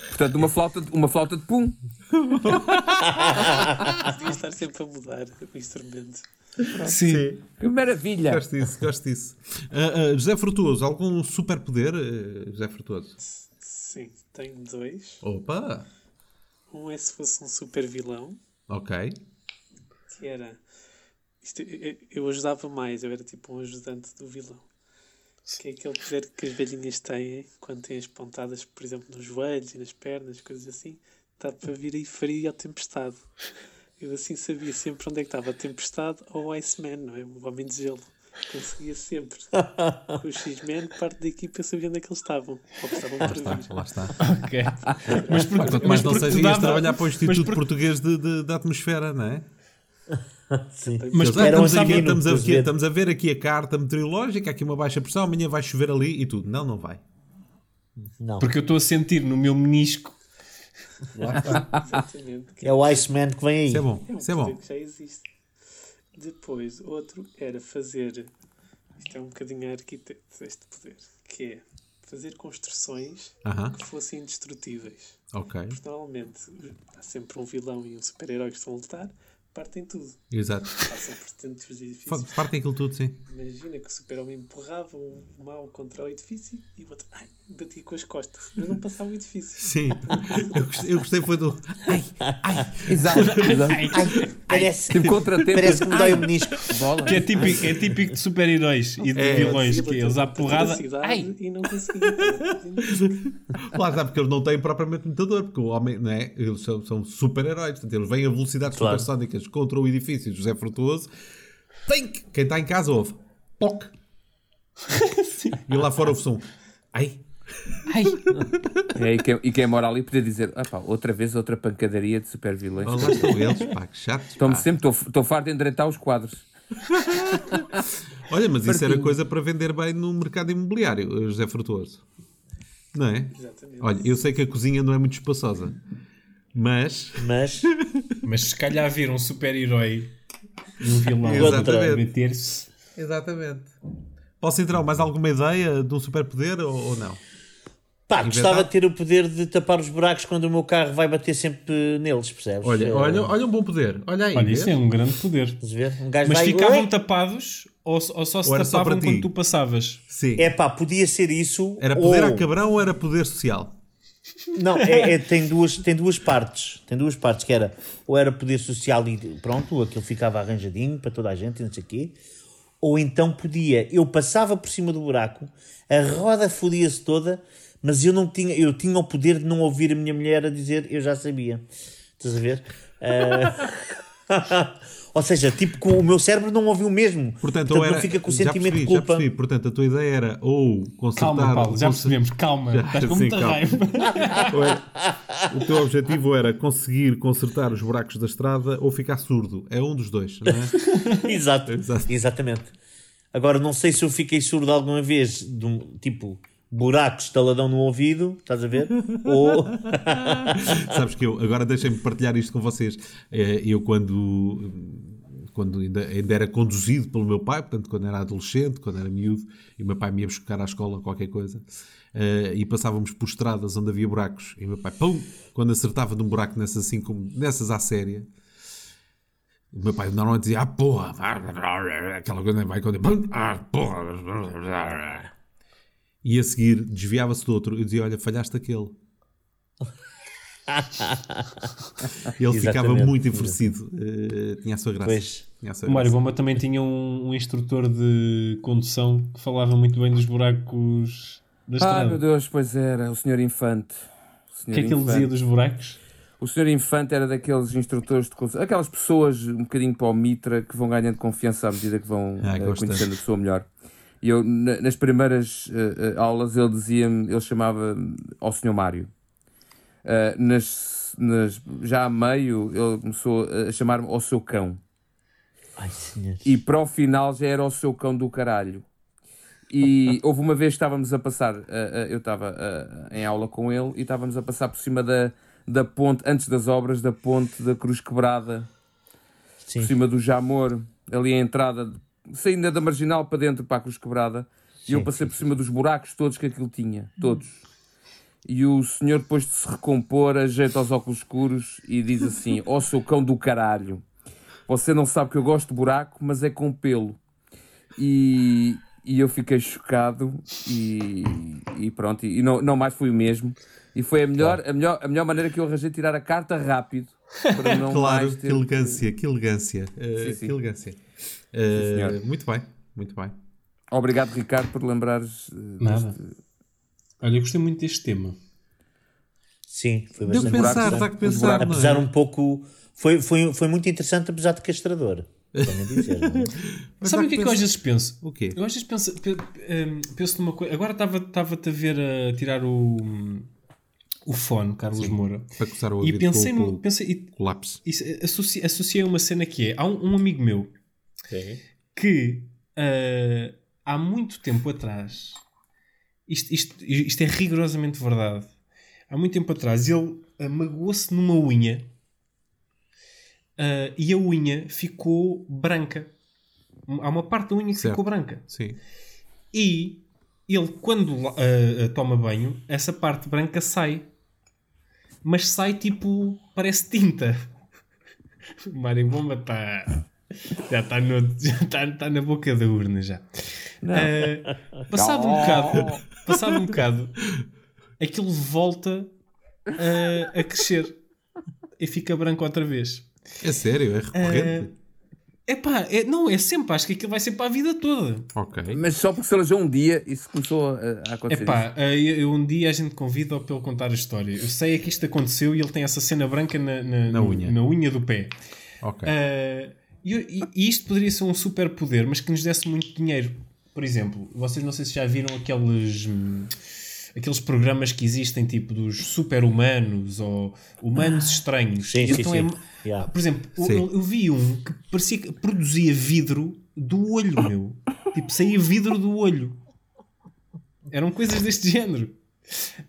Portanto, uma flauta, de- uma flauta de pum. Podia estar sempre a mudar o instrumento. Sim. Que maravilha! Gosto disso, gosto disso. Ah, ah, José Frutuoso, algum superpoder, eh, José Frutuoso? Sim, tenho dois. Opa! Um é se fosse um super vilão, Ok. que era. Isto, eu, eu ajudava mais, eu era tipo um ajudante do vilão. Que é aquele poder que as velhinhas têm quando têm as pontadas, por exemplo, nos joelhos e nas pernas, coisas assim. Está para vir aí faria a tempestade. Eu assim sabia sempre onde é que estava a tempestade ou o Iceman, não é? O homem de gelo. Conseguia sempre. Com o X-Men, parte da equipa sabia onde é que eles estavam. Ou que estavam para vir. Lá está. Ok. Mas porque, Quanto mais não seja, ias trabalhar para o mas Instituto porque- Português de, de- da Atmosfera, não é? Sim. Mas eram estamos, aqui, estamos, minutos, aqui, ver. estamos a ver aqui a carta meteorológica, aqui uma baixa pressão, amanhã vai chover ali e tudo. Não, não vai. Não. Porque eu estou a sentir no meu menisco. É o Iceman que vem aí. Isso é bom. É um Isso é poder bom. que já existe. Depois, outro era fazer. Isto é um bocadinho a arquiteto, este poder. Que é fazer construções Aham, que fossem indestrutíveis. ok. Porque normalmente há sempre um vilão e um super-herói que estão a lutar. partem tudo. Exato. Passam por tantos edifícios. Partem aquilo tudo, sim. Imagina que o super-homem empurrava um mal contra o edifício e o outro ai, batia com as costas, mas não passava o edifício. Sim. Eu gostei, eu gostei foi do. Exato, exato. Parece, Tipo contratempo. parece que me dói o menisco. Bola. Que é típico, é típico de super-heróis e de É. vilões, que bater eles à porrada. Ai! E não conseguia. Lá está, porque eles não têm propriamente mutador, porque o homem, não é? Eles são, são super-heróis, portanto, eles vêm a velocidades Claro. supersónicas contra o edifício José Frutuoso. Tem que- Quem está em casa ouve. Poc! e lá fora ouve som. Ai! Ai! É, e, quem, e quem mora ali podia dizer: ah, pá, outra vez outra pancadaria de super vilões. Lá estão eles, pá, que chatos. Estou-me pá. sempre, estou farto de endireitar os quadros. Olha, mas isso era coisa para vender bem no mercado imobiliário, José Frutuoso. Não é? Exatamente. Olha, eu sei que a cozinha não é muito espaçosa, mas. Mas Mas se calhar vir um super-herói e um vilão Exatamente. a meter-se. Exatamente. Posso entrar mais alguma ideia de um superpoder ou, ou não? Pá, Inventar. gostava de ter o poder de tapar os buracos quando o meu carro vai bater sempre neles, percebes? Olha, Eh, olha, olha um bom poder. Olha aí. Olha, isso é um grande poder. Um gajo Mas vai. ficavam Oi! tapados ou, ou só se Ou tapavam quando tu passavas? Sim. É pá, podia ser isso. Era poder ou... a cabrão ou era poder social? Não, é, é- tem, duas, tem duas partes. Tem duas partes, que era ou era poder social e pronto, aquilo ficava arranjadinho para toda a gente, e não sei o quê. Ou então podia, eu passava por cima do buraco, a roda fodia-se toda, mas eu não tinha, eu tinha o poder de não ouvir a minha mulher a dizer eu já sabia. Estás a ver? Ah, Ou seja, tipo, com o meu cérebro não ouviu mesmo. Portanto, ou era, não fica com o sentimento percebi, de culpa. Já percebi. Portanto, a tua ideia era ou consertar... Calma, Paulo, já percebemos. Calma, Já, estás com sim, muita calma. raiva. era- o teu objetivo era conseguir consertar os buracos da estrada ou ficar surdo. É um dos dois, não é? Exato, Exato. exatamente. Agora, não sei se eu fiquei surdo alguma vez, de tipo, buraco, estaladão no ouvido, estás a ver? Ou. Sabes que eu, agora deixem-me partilhar isto com vocês. Eh, Eu, quando, quando ainda, ainda era conduzido pelo meu pai, portanto, quando era adolescente, quando era miúdo, e o meu pai me ia buscar à escola qualquer coisa, eh, e passávamos por estradas onde havia buracos, e o meu pai, pum, quando acertava num buraco nessas, assim, como, nessas à séria, o meu pai normalmente dizia, ah, porra, aquela coisa, vai quando, ah, porra, e a seguir desviava-se do outro, eu dizia, olha, falhaste aquele. E ele ficava muito enfurecido. Eh, tinha a sua graça. Pois. Tinha a sua O Mário. Bomba também tinha um, um instrutor de condução que falava muito bem dos buracos da Ah, estrada. meu Deus, pois era, o senhor Infante. O o que é que ele dizia dos buracos? O senhor Infante era daqueles instrutores de condução, aquelas pessoas um bocadinho para o Mitra que vão ganhando confiança à medida que vão Ah, gosto conhecendo a pessoa melhor. E eu, na- nas primeiras eh, aulas, ele dizia-me, ele chamava ao senhor Mário. Eh, nas, nas- já a meio, ele começou a chamar-me ao seu cão. Ai, senhor. E para o final já era o seu cão do caralho. E houve uma vez que estávamos a passar, eh, eu estava em aula com ele e estávamos a passar por cima da, da ponte, antes das obras, da ponte da Cruz Quebrada, Sim. por cima do Jamor, ali a entrada, saindo da marginal para dentro para a Cruz Quebrada. E eu Sim, passei por cima dos buracos todos que aquilo tinha, todos. E o senhor, depois de se recompor, ajeita os óculos escuros e diz assim: Ó seu cão do caralho, você não sabe que eu gosto de buraco, mas é com pelo. E, e eu fiquei chocado e, e pronto, e não, não mais fui o mesmo. E foi a melhor, a melhor, a melhor maneira que eu arranjei tirar a carta rápido. Para não Claro, mais que ter elegância, que elegância. Eh, Sim, sim. Que elegância. Eh, senhor. muito bem, muito bem. Obrigado, Ricardo, por lembrares. eh, Nada. deste- Olha, eu gostei muito deste tema. Sim, foi Deu bastante pensar, buracos, dá que pensar. não é? Apesar um pouco. Foi, foi, foi muito interessante, apesar de castrador. Dizer, é? Sabe o que é que eu pensar. às vezes penso? O quê? Eu às vezes penso, pe- hum, penso numa coisa. Agora estava- estava-te a ver a tirar o, o fone, Carlos Moura. Para coçar o E pensei, com, no, com pensei e, o lápis. isso, associ- associei uma cena que é. Há um, um amigo meu que ah, há muito tempo atrás, isto, isto, isto é rigorosamente verdade. Há muito tempo atrás ele magoou-se numa unha ah, e a unha ficou branca. Há uma parte da unha que Certo. ficou branca. Sim. E ele, quando ah, toma banho, essa parte branca sai. Mas sai tipo. parece tinta. Mário Bomba está. Já está já tá, tá na boca da urna já. Ah, passado um bocado, passado um bocado, aquilo volta a crescer e fica branco outra vez. É sério, é recorrente. Epá, é, não, é sempre, acho que aquilo vai ser para a vida toda. Ok. Mas só porque se alejou um dia, isso começou a, a acontecer. Epá, eh, eu, um dia a gente convida-o para ele contar a história. Eu sei é que isto aconteceu e ele tem essa cena branca na, na, Na unha. na unha do pé. Ok. Eh, e, e- e isto poderia ser um super poder, mas que nos desse muito dinheiro. Por exemplo, vocês não sei se já viram aqueles. hum, Aqueles programas que existem, tipo dos super-humanos ou humanos estranhos. Sim, Então sim. é- Yeah. por exemplo, eu- eu vi um que parecia que produzia vidro do olho, meu. tipo, saía vidro do olho. Eram coisas deste género.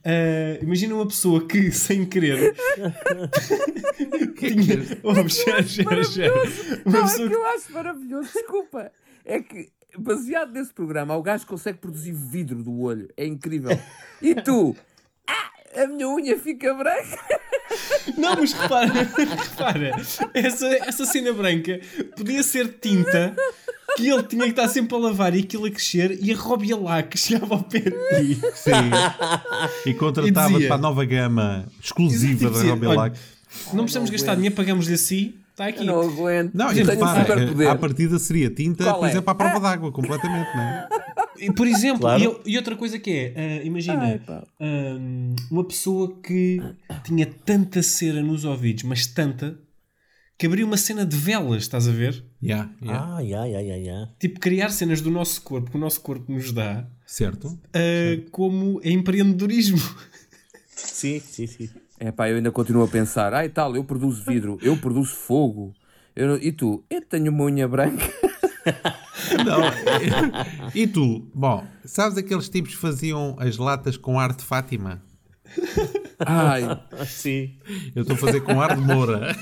Ah, imagina uma pessoa que, sem querer, tinha. Oh, sério, sério, sério. Uma Não, é que eu acho maravilhoso, desculpa. É que, baseado nesse programa, o gajo consegue produzir vidro do olho. É incrível. E tu? Ah, a minha unha fica branca. Não, mas repara, repara, essa, essa cena branca podia ser tinta que ele tinha que estar sempre a lavar e aquilo a crescer e a Robia lá que chegava ao pé de ti. Sim. E contratava E dizia- para a nova gama exclusiva da Robilac. Não precisamos gastar dinheiro, pagamos-lhe assim, está aqui. Eu não aguento. Não, e um repara, a partida seria tinta, Qual por é? exemplo, à prova d'água, completamente, não é? E, Por exemplo, Claro. e, e outra coisa que é, ah, imagina, Ai, pá. ah, uma pessoa que tinha tanta cera nos ouvidos, mas tanta, que abria uma cena de velas, estás a ver? Yeah, yeah. Ah, ya, ya, ya, ya. Tipo, criar cenas do nosso corpo, que o nosso corpo nos dá, Certo? ah, como empreendedorismo. Sim, sim, sim. É pá, eu ainda continuo a pensar. Ai tal, eu produzo vidro, eu produzo fogo. Eu E tu? Eu tenho uma unha branca. Não. e tu? Bom, sabes aqueles tipos que faziam as latas com ar de Fátima? Ai, Sim. Eu estou a fazer com ar de Moura.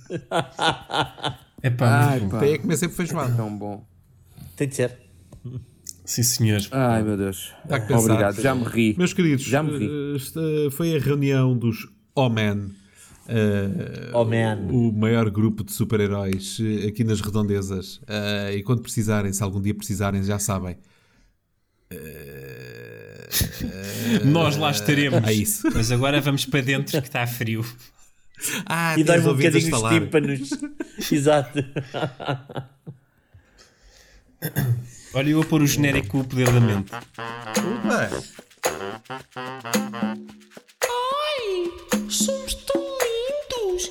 É pá, ai muito bom. pá. Até é comer sempre feijoada. Tão bom. Tem de ser. Sim, senhor. Ai meu Deus. Dá que pensar. Obrigado, já me ri. Meus queridos, Já me ri. eh, esta foi a reunião dos O-Man. eh, Oh, man. O maior grupo de super-heróis eh, aqui nas redondezas. Eh, e quando precisarem, se algum dia precisarem, já sabem. Nós lá estaremos. É isso. Mas agora vamos para dentro que está frio. Ah, E dói-me um bocadinho os tímpanos. Exato. Olha, eu vou pôr o genérico O Poder da Mente. Bem, Ai, somos tão lindos.